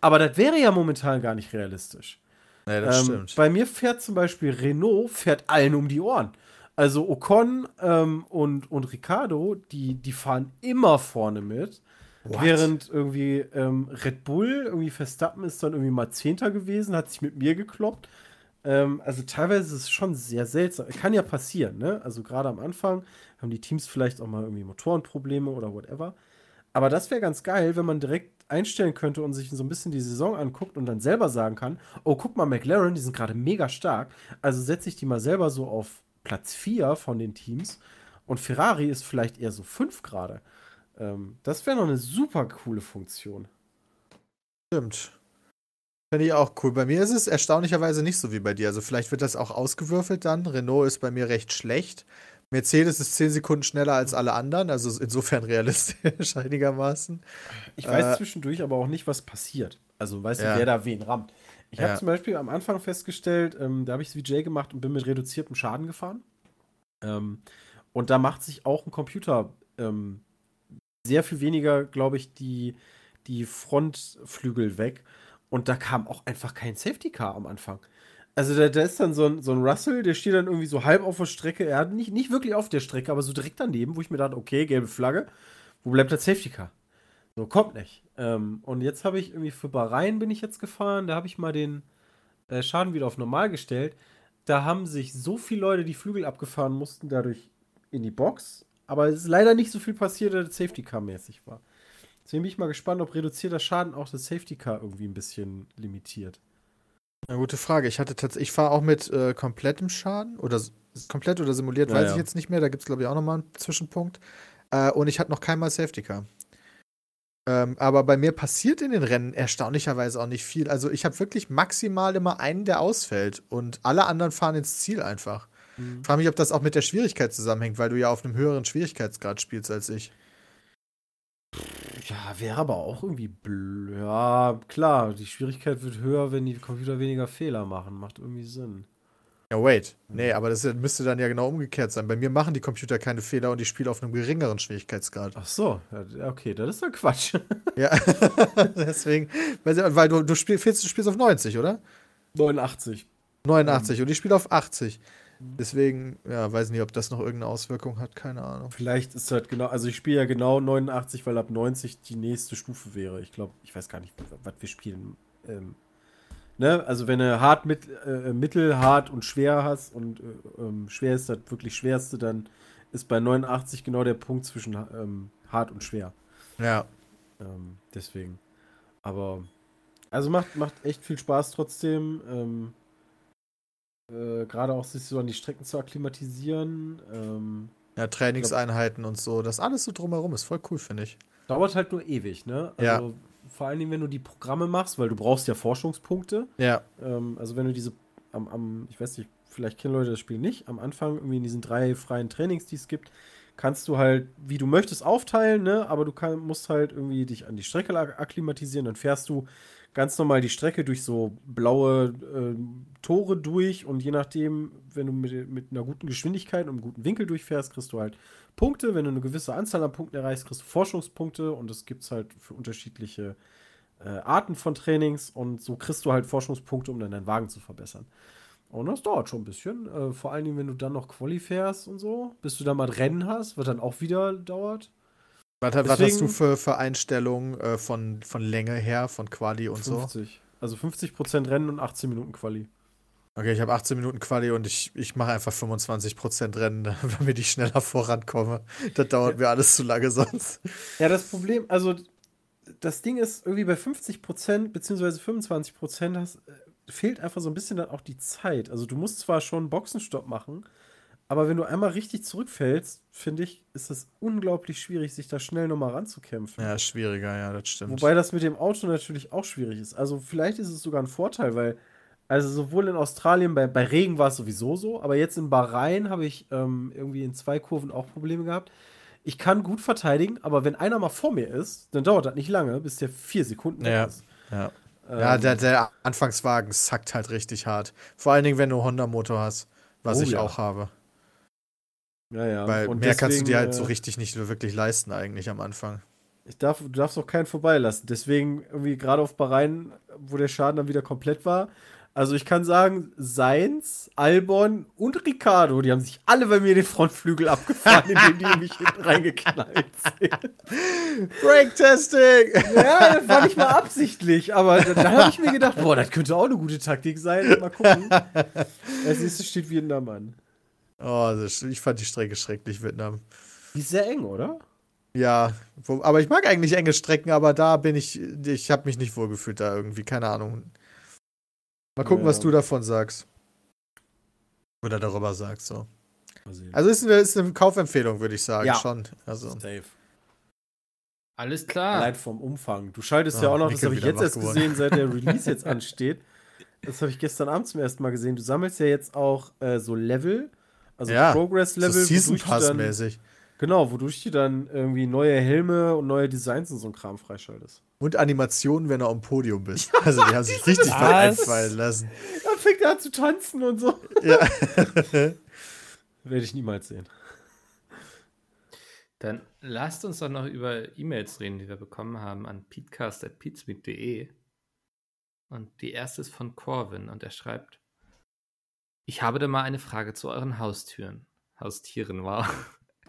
Aber das wäre ja momentan gar nicht realistisch. Nee, das Ähm, stimmt. bei mir fährt zum Beispiel Renault, fährt allen um die Ohren. Also Ocon ähm, und, und Ricardo, die, die fahren immer vorne mit. What? Während irgendwie ähm, Red Bull, irgendwie Verstappen ist dann irgendwie mal Zehnter gewesen, hat sich mit mir gekloppt. Ähm, also teilweise ist es schon sehr seltsam. Kann ja passieren, ne? Also gerade am Anfang haben die Teams vielleicht auch mal irgendwie Motorenprobleme oder whatever. Aber das wäre ganz geil, wenn man direkt einstellen könnte und sich so ein bisschen die Saison anguckt und dann selber sagen kann, oh, guck mal, McLaren, die sind gerade mega stark. Also setze ich die mal selber so auf Platz 4 von den Teams. Und Ferrari ist vielleicht eher so 5 gerade. Ähm, das wäre noch eine super coole Funktion. Stimmt. Finde ich auch cool. Bei mir ist es erstaunlicherweise nicht so wie bei dir. Also vielleicht wird das auch ausgewürfelt dann. Renault ist bei mir recht schlecht. Mercedes ist 10 Sekunden schneller als alle anderen, also insofern realistisch einigermaßen. Ich weiß Äh, zwischendurch aber auch nicht, was passiert. Also weißt Ja. du, wer da wen rammt. Ich habe Ja. zum Beispiel am Anfang festgestellt, ähm, da habe ich es wie Jay gemacht und bin mit reduziertem Schaden gefahren. Ähm, und da macht sich auch ein Computer ähm, sehr viel weniger, glaube ich, die, die Frontflügel weg. Und da kam auch einfach kein Safety Car am Anfang. Also da, da ist dann so ein, so ein Russell, der steht dann irgendwie so halb auf der Strecke. Er hat nicht, nicht wirklich auf der Strecke, aber so direkt daneben, wo ich mir dachte, okay, gelbe Flagge. Wo bleibt das Safety Car? So, kommt nicht. Ähm, und jetzt habe ich irgendwie für Bahrain bin ich jetzt gefahren, da habe ich mal den äh, Schaden wieder auf normal gestellt. Da haben sich so viele Leute die Flügel abgefahren mussten, dadurch in die Box. Aber es ist leider nicht so viel passiert, dass das Safety Car mäßig war. Deswegen bin ich mal gespannt, ob reduzierter Schaden auch das Safety Car irgendwie ein bisschen limitiert. Eine gute Frage. Ich hatte tatsächlich, ich fahre auch mit äh, komplettem Schaden oder komplett oder simuliert, Ja, weiß ja. ich jetzt nicht mehr. Da gibt es, glaube ich, auch nochmal einen Zwischenpunkt. Äh, und ich hatte noch keinmal Safety Car. Ähm, aber bei mir passiert in den Rennen erstaunlicherweise auch nicht viel. Also ich habe wirklich maximal immer einen, der ausfällt und alle anderen fahren ins Ziel einfach. Ich frage mich, ob das auch mit der Schwierigkeit zusammenhängt, weil du ja auf einem höheren Schwierigkeitsgrad spielst als ich. Ja, wäre aber auch irgendwie blöd. Ja, klar, die Schwierigkeit wird höher, wenn die Computer weniger Fehler machen. Macht irgendwie Sinn. Ja, wait. Nee, aber das müsste dann ja genau umgekehrt sein. Bei mir machen die Computer keine Fehler und ich spiele auf einem geringeren Schwierigkeitsgrad. Ach so, ja, okay, das ist doch Quatsch. Ja, deswegen, weil, du, du, spiel, du spielst auf 90, oder? 89. 89 und ich spiele auf 80. Deswegen, ja, weiß nicht, ob das noch irgendeine Auswirkung hat, keine Ahnung. Vielleicht ist halt genau, also ich spiele ja genau 89, weil ab 90 die nächste Stufe wäre. Ich glaube, ich weiß gar nicht, was wir spielen. Ähm, ne? Also wenn du hart, mit, äh, mittel, hart und schwer hast und äh, ähm, schwer ist das wirklich schwerste, dann ist bei 89 genau der Punkt zwischen ähm, hart und schwer. Ja, Ähm, deswegen. Aber, also macht, macht echt viel Spaß trotzdem. Äh, Gerade auch sich so an die Strecken zu akklimatisieren. Ähm, ja, Trainingseinheiten und so, das alles so drumherum ist voll cool, finde ich. dauert halt nur ewig, ne? Also, Ja. vor allen Dingen, wenn du die Programme machst, weil du brauchst ja Forschungspunkte. Ja, Ähm, also wenn du diese am, am, ich weiß nicht, vielleicht kennen Leute das Spiel nicht, am Anfang irgendwie in diesen drei freien Trainings, die es gibt, kannst du halt, wie du möchtest, aufteilen, ne? Aber du kann, musst halt irgendwie dich an die Strecke ak- akklimatisieren, dann fährst du ganz normal die Strecke durch so blaue äh, Tore durch und je nachdem, wenn du mit, mit einer guten Geschwindigkeit und einem guten Winkel durchfährst, kriegst du halt Punkte. Wenn du eine gewisse Anzahl an Punkten erreichst, kriegst du Forschungspunkte und das gibt es halt für unterschiedliche äh, Arten von Trainings und so kriegst du halt Forschungspunkte, um dann deinen Wagen zu verbessern. Und das dauert schon ein bisschen. Äh, vor allen Dingen, wenn du dann noch Quali fährst und so, bis du dann mal Rennen hast, was dann auch wieder dauert. Was, was hast Deswegen- du für, für Einstellungen äh, von, von Länge her, von Quali und so? 50. Also 50% Rennen und 18 Minuten Quali. Okay, ich habe 18 Minuten Quali und ich, ich mache einfach 25% Rennen, damit ich schneller vorankomme. Das dauert mir alles zu lange sonst. Ja, das Problem, also das Ding ist irgendwie bei 50% beziehungsweise 25% hast, äh, fehlt einfach so ein bisschen dann auch die Zeit. Also du musst zwar schon einen Boxenstopp machen, aber wenn du einmal richtig zurückfällst, finde ich, ist es unglaublich schwierig, sich da schnell nochmal ranzukämpfen. Ja, schwieriger, ja, das stimmt. Wobei das mit dem Auto natürlich auch schwierig ist. Also vielleicht ist es sogar ein Vorteil, weil, also sowohl in Australien, bei, bei Regen war es sowieso so, aber jetzt in Bahrain habe ich ähm, irgendwie in zwei Kurven auch Probleme gehabt. Ich kann gut verteidigen, aber wenn einer mal vor mir ist, dann dauert das nicht lange, bis der vier Sekunden Ja. ist. ja. Ähm, ja, der, der Anfangswagen sackt halt richtig hart. Vor allen Dingen, wenn du Honda-Motor hast. was Oh ich ja. auch habe. Ja, ja. Weil Und mehr kannst du dir deswegen, halt so äh, richtig nicht wirklich leisten, eigentlich am Anfang. Ich darf, du darfst auch keinen vorbeilassen. Deswegen irgendwie gerade auf Bahrain, wo der Schaden dann wieder komplett war. Also ich kann sagen, Seins, Albon und Ricardo, die haben sich alle bei mir den Frontflügel abgefahren, indem die mich hinten reingeknallt sind. Break-Testing! Ja, das war nicht mal absichtlich, aber dann, dann habe ich mir gedacht, boah, das könnte auch eine gute Taktik sein. Mal gucken. Als nächstes steht Vietnam an. Oh, ich fand die Strecke schrecklich, Vietnam. Die ist sehr eng, oder? Ja, wo, aber ich mag eigentlich enge Strecken, aber da bin ich, ich habe mich nicht wohlgefühlt da irgendwie, keine Ahnung. Mal gucken, Ja. was du davon sagst. Oder darüber sagst, so. Also ist eine, ist eine Kaufempfehlung, würde ich sagen, Ja. schon. Also, Safe. Alles klar. Allein vom Umfang. Du schaltest Ah, ja auch noch, das habe ich jetzt erst geworden. gesehen, seit der Release jetzt ansteht. Das habe ich gestern Abend zum ersten Mal gesehen. Du sammelst ja jetzt auch äh, so Level, also Ja, so Progress-Level, Season wodurch du dann, Pass-mäßig. genau, wodurch du dann irgendwie neue Helme und neue Designs und so ein Kram freischaltest. Und Animationen, wenn du auf dem Podium bist. Also die haben sich richtig was Was? einfallen lassen. Dann fängt er an zu tanzen und so. Ja. Werde ich niemals sehen. Dann lasst uns doch noch über E-Mails reden, die wir bekommen haben an peatcast.peatsmeet.de. Und die erste ist von Corvin und er schreibt: Ich habe da mal eine Frage zu euren Haustüren. Haustieren, wow.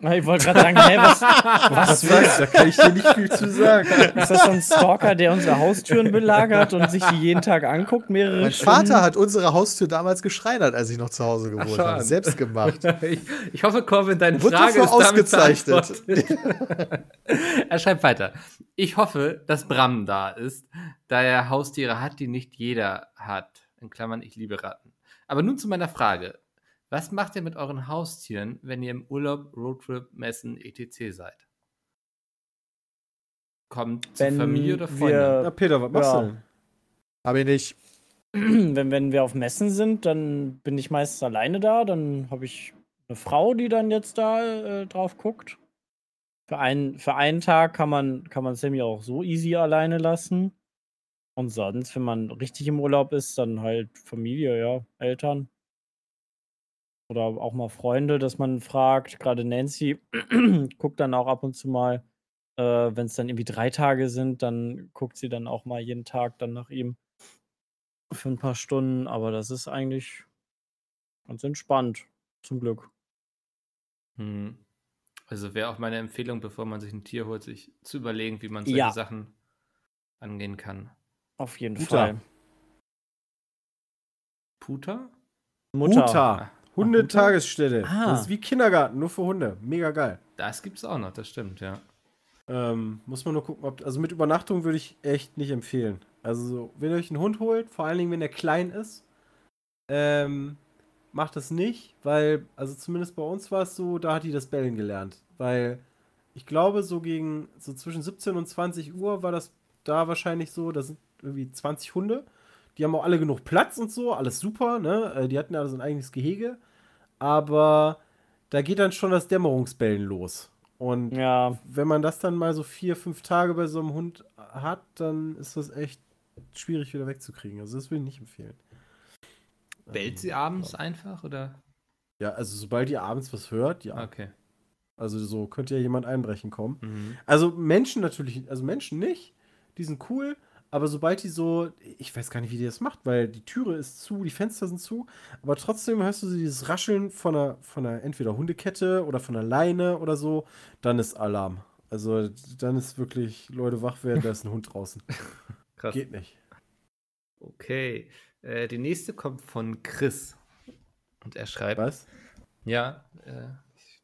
Ich wollte gerade sagen, hä, was, was Das weiß, da kann ich dir nicht viel zu sagen. ist das so ein Stalker, der unsere Haustüren belagert und sich die jeden Tag anguckt, mehrere Mein Stunden? Vater hat unsere Haustür damals geschreinert, als ich noch zu Hause gewohnt habe. Selbst gemacht. Ich, ich hoffe, Corvin, deine Wurde Frage ist ausgezeichnet. er schreibt weiter. Ich hoffe, dass Bram da ist, da er Haustiere hat, die nicht jeder hat. In Klammern, ich liebe Ratten. Aber nun zu meiner Frage. Was macht ihr mit euren Haustieren, wenn ihr im Urlaub, Roadtrip, Messen, etc. seid? Kommt zur Wenn Familie oder Freunde? wir- Na, Peter, was machst Ja. du denn? Habe ich nicht. wenn, wenn wir auf Messen sind, dann bin ich meistens alleine da. Dann habe ich eine Frau, die dann jetzt da äh, drauf guckt. Für einen, für einen Tag kann man, kann man Sammy auch so easy alleine lassen. Und sonst, wenn man richtig im Urlaub ist, dann halt Familie, ja, Eltern. Oder auch mal Freunde, dass man fragt. Gerade Nancy guckt dann auch ab und zu mal, äh, wenn es dann irgendwie drei Tage sind, dann guckt sie dann auch mal jeden Tag dann nach ihm für ein paar Stunden, aber das ist eigentlich ganz entspannt, zum Glück. Hm. Also wäre auch meine Empfehlung, bevor man sich ein Tier holt, sich zu überlegen, wie man solche Ja. Sachen angehen kann. Auf jeden Mutter. Fall. Puter? Mutter. Mutter. Hundetagesstätte. Ah. Das ist wie Kindergarten, nur für Hunde. Mega geil. Das gibt's auch noch, das stimmt, ja. Ähm, muss man nur gucken, ob. Also mit Übernachtung würde ich echt nicht empfehlen. Also, so, wenn ihr euch einen Hund holt, vor allen Dingen, wenn er klein ist, ähm, macht das nicht, weil, also zumindest bei uns war es so, da hat die das Bellen gelernt. Weil ich glaube, so gegen, so zwischen 17 und 20 Uhr war das da wahrscheinlich so, da sind irgendwie 20 Hunde. Die haben auch alle genug Platz und so, alles super, ne? Äh, Die hatten ja so ein eigenes Gehege. Aber da geht dann schon das Dämmerungsbellen los. Und Ja, wenn man das dann mal so vier, fünf Tage bei so einem Hund hat, dann ist das echt schwierig wieder wegzukriegen. Also das will ich nicht empfehlen. Bellt sie Ähm, abends einfach oder? Ja, also sobald ihr abends was hört, ja. Okay. Also so könnte ja jemand einbrechen kommen. Mhm. Also Menschen natürlich, also Menschen nicht, die sind cool, aber sobald die so, ich weiß gar nicht, wie die das macht, weil die Türe ist zu, die Fenster sind zu, aber trotzdem hörst du so dieses Rascheln von einer, von einer entweder Hundekette oder von einer Leine oder so, dann ist Alarm. Also dann ist wirklich, Leute wach werden, da ist ein Hund draußen. Krass. Geht nicht. Okay. Äh, die nächste kommt von Chris. Und er schreibt. Was? Ja, äh,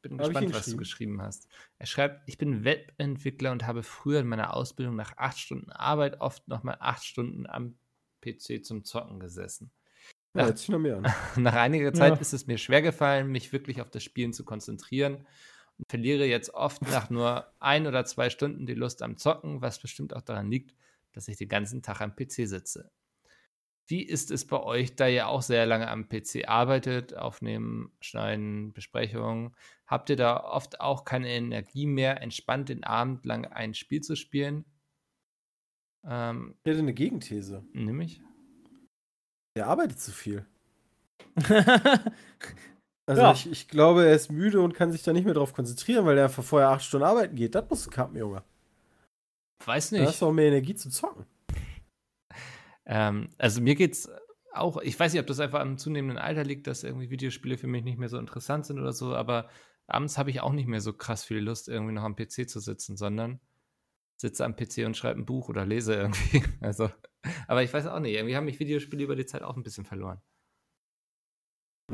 bin Hab gespannt, was du geschrieben? hast. Er schreibt, ich bin Webentwickler und habe früher in meiner Ausbildung nach acht Stunden Arbeit oft nochmal acht Stunden am PC zum Zocken gesessen. Ja, Ach. jetzt sich noch mehr an. Nach einiger Zeit Ja. ist es mir schwer gefallen, mich wirklich auf das Spielen zu konzentrieren und verliere jetzt oft nach nur ein oder zwei Stunden die Lust am Zocken, was bestimmt auch daran liegt, dass ich den ganzen Tag am PC sitze. Wie ist es bei euch, da ihr auch sehr lange am PC arbeitet, aufnehmen, schneiden, Besprechungen? Habt ihr da oft auch keine Energie mehr, entspannt den Abend lang ein Spiel zu spielen? Ähm, Ich hätte eine Gegenthese. nämlich? Der arbeitet zu viel. Also Ja. ich, ich glaube, er ist müde und kann sich da nicht mehr drauf konzentrieren, weil er vorher acht Stunden arbeiten geht. Das musst du kappen, Junge. Weiß Da hast nicht. du auch mehr Energie zu zocken. Ähm, also mir geht's auch, ich weiß nicht, ob das einfach am zunehmenden Alter liegt, dass irgendwie Videospiele für mich nicht mehr so interessant sind oder so, aber abends habe ich auch nicht mehr so krass viel Lust, irgendwie noch am PC zu sitzen, sondern sitze am PC und schreibe ein Buch oder lese irgendwie. Also, aber ich weiß auch nicht, irgendwie haben mich Videospiele über die Zeit auch ein bisschen verloren.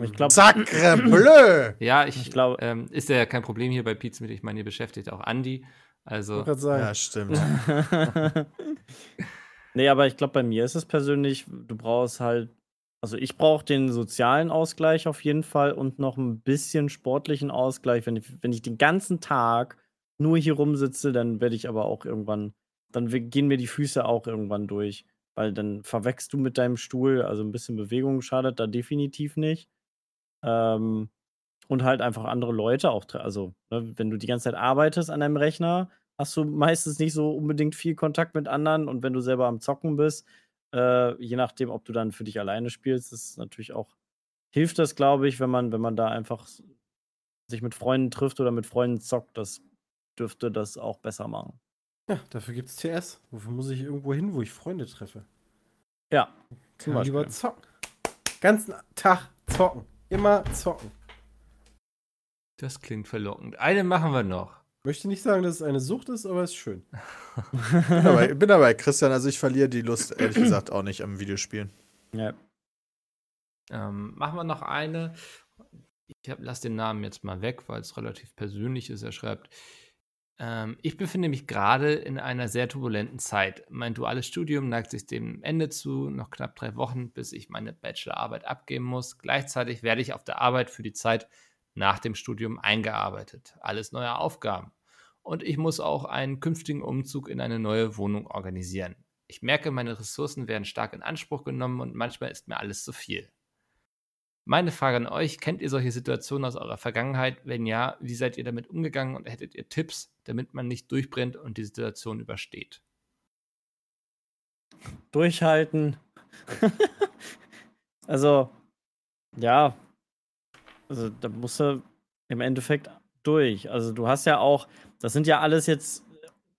Ich glaube, Sacre bleu! Ja, ich, Ich glaube- ähm, ist ja kein Problem hier bei Pizza mit, ich meine, ihr beschäftigt auch Andi. Ich Also, wollte gerade sagen. Ja, stimmt. nee, aber ich glaube, bei mir ist es persönlich, du brauchst halt, also ich brauche den sozialen Ausgleich auf jeden Fall und noch ein bisschen sportlichen Ausgleich. Wenn ich, wenn ich den ganzen Tag nur hier rumsitze, dann werde ich aber auch irgendwann, dann gehen mir die Füße auch irgendwann durch. Weil dann verwechst du mit deinem Stuhl, also ein bisschen Bewegung schadet da definitiv nicht. Ähm, und halt einfach andere Leute auch, also ne, wenn du die ganze Zeit arbeitest an deinem Rechner, hast du meistens nicht so unbedingt viel Kontakt mit anderen und wenn du selber am Zocken bist, äh, je nachdem, ob du dann für dich alleine spielst, ist natürlich auch, hilft das, glaube ich, wenn man, wenn man da einfach sich mit Freunden trifft oder mit Freunden zockt, das dürfte das auch besser machen. Ja, dafür gibt es TS. Wofür muss ich irgendwo hin, wo ich Freunde treffe? Ja, zum Kann Beispiel. lieber zocken. Ganzen Tag zocken. Immer zocken. das klingt verlockend. Eine machen wir noch. Möchte nicht sagen, dass es eine Sucht ist, aber es ist schön. bin, dabei, bin dabei, Christian. Also ich verliere die Lust, ehrlich gesagt, auch nicht am Videospielen. Ja. Ähm, machen wir noch eine. Ich hab, lass den Namen jetzt mal weg, weil es relativ persönlich ist. Er schreibt, ähm, ich befinde mich gerade in einer sehr turbulenten Zeit. Mein duales Studium neigt sich dem Ende zu, noch knapp drei Wochen, bis ich meine Bachelorarbeit abgeben muss. Gleichzeitig werde ich auf der Arbeit für die Zeit nach dem Studium eingearbeitet. Alles neue Aufgaben. Und ich muss auch einen künftigen Umzug in eine neue Wohnung organisieren. Ich merke, meine Ressourcen werden stark in Anspruch genommen und manchmal ist mir alles zu viel. Meine Frage an euch, kennt ihr solche Situationen aus eurer Vergangenheit? Wenn ja, wie seid ihr damit umgegangen und hättet ihr Tipps, damit man nicht durchbrennt und die Situation übersteht? Durchhalten. also, ja. Also, da musst du im Endeffekt durch. Also, du hast ja auch, das sind ja alles jetzt,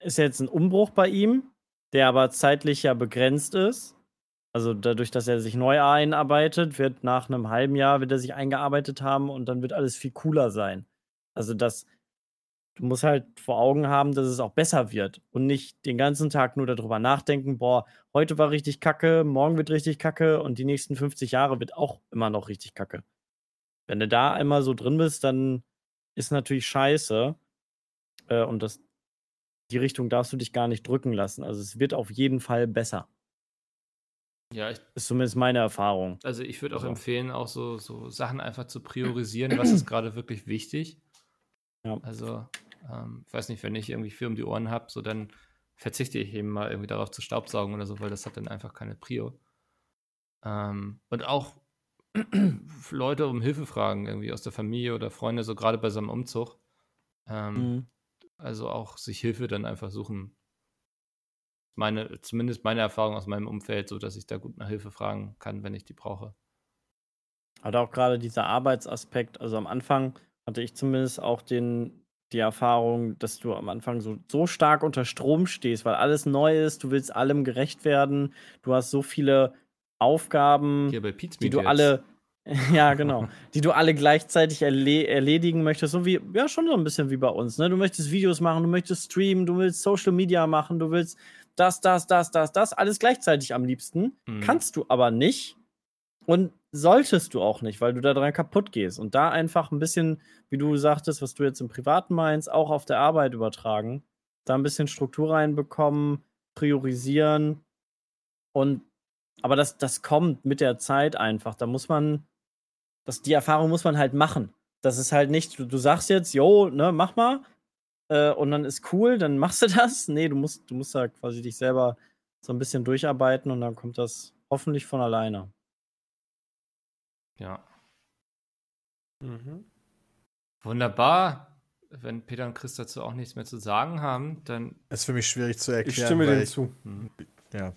ist jetzt ein Umbruch bei ihm, der aber zeitlich ja begrenzt ist. Also dadurch, dass er sich neu einarbeitet, wird nach einem halben Jahr wird er sich eingearbeitet haben und dann wird alles viel cooler sein. Also das, du musst halt vor Augen haben, dass es auch besser wird und nicht den ganzen Tag nur darüber nachdenken, boah, heute war richtig kacke, morgen wird richtig kacke und die nächsten 50 Jahre wird auch immer noch richtig kacke. Wenn du da einmal so drin bist, dann ist natürlich scheiße. Äh, und das, die Richtung darfst du dich gar nicht drücken lassen. Also es wird auf jeden Fall besser. Ja, ich, Ist zumindest meine Erfahrung. also ich würde auch Also. empfehlen, auch so, so Sachen einfach zu priorisieren, was ist gerade wirklich wichtig. Ja. Also, ähm, ich weiß nicht, wenn ich irgendwie viel um die Ohren habe, so dann verzichte ich eben mal irgendwie darauf zu staubsaugen oder so, weil das hat dann einfach keine Prio. Ähm, und auch Leute um Hilfe fragen, irgendwie aus der Familie oder Freunde, so gerade bei so einem Umzug. Ähm, Mhm. Also auch sich Hilfe dann einfach suchen. Meine, zumindest meine Erfahrung aus meinem Umfeld, so dass ich da gut nach Hilfe fragen kann, wenn ich die brauche. Hat auch gerade dieser Arbeitsaspekt, also am Anfang hatte ich zumindest auch den, die Erfahrung, dass du am Anfang so, so stark unter Strom stehst, weil alles neu ist, du willst allem gerecht werden, du hast so viele Aufgaben, die du jetzt. alle, ja genau, die du alle gleichzeitig erle erledigen möchtest, so wie, ja schon so ein bisschen wie bei uns, ne? Du möchtest Videos machen, du möchtest streamen, du willst Social Media machen, du willst das, das, das, das, das, alles gleichzeitig am liebsten. Mhm. Kannst du aber nicht und solltest du auch nicht, weil du da dran kaputt gehst. Und da einfach ein bisschen, wie du sagtest, was du jetzt im Privaten meinst, auch auf der Arbeit übertragen. Da ein bisschen Struktur reinbekommen, priorisieren. Und aber das, das kommt mit der Zeit einfach. Da muss man, das, die Erfahrung muss man halt machen. Das ist halt nicht, du, du sagst jetzt, jo, ne, mach mal, äh, und dann ist cool, dann machst du das. Nee, du musst, du musst da quasi dich selber so ein bisschen durcharbeiten und dann kommt das hoffentlich von alleine. Ja. Mhm. Wunderbar. Wenn Peter und Chris dazu auch nichts mehr zu sagen haben, dann Ist für mich schwierig zu erklären. Ich stimme dem ich, zu. Ja.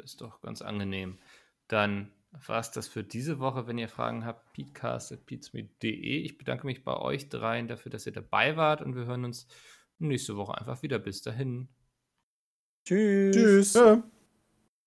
Ist doch ganz angenehm. Dann war es das für diese Woche. Wenn ihr Fragen habt, peatcast.peatsme.de. Ich bedanke mich bei euch dreien dafür, dass ihr dabei wart und wir hören uns nächste Woche einfach wieder. Bis dahin. Tschüss. Tschüss. Ja.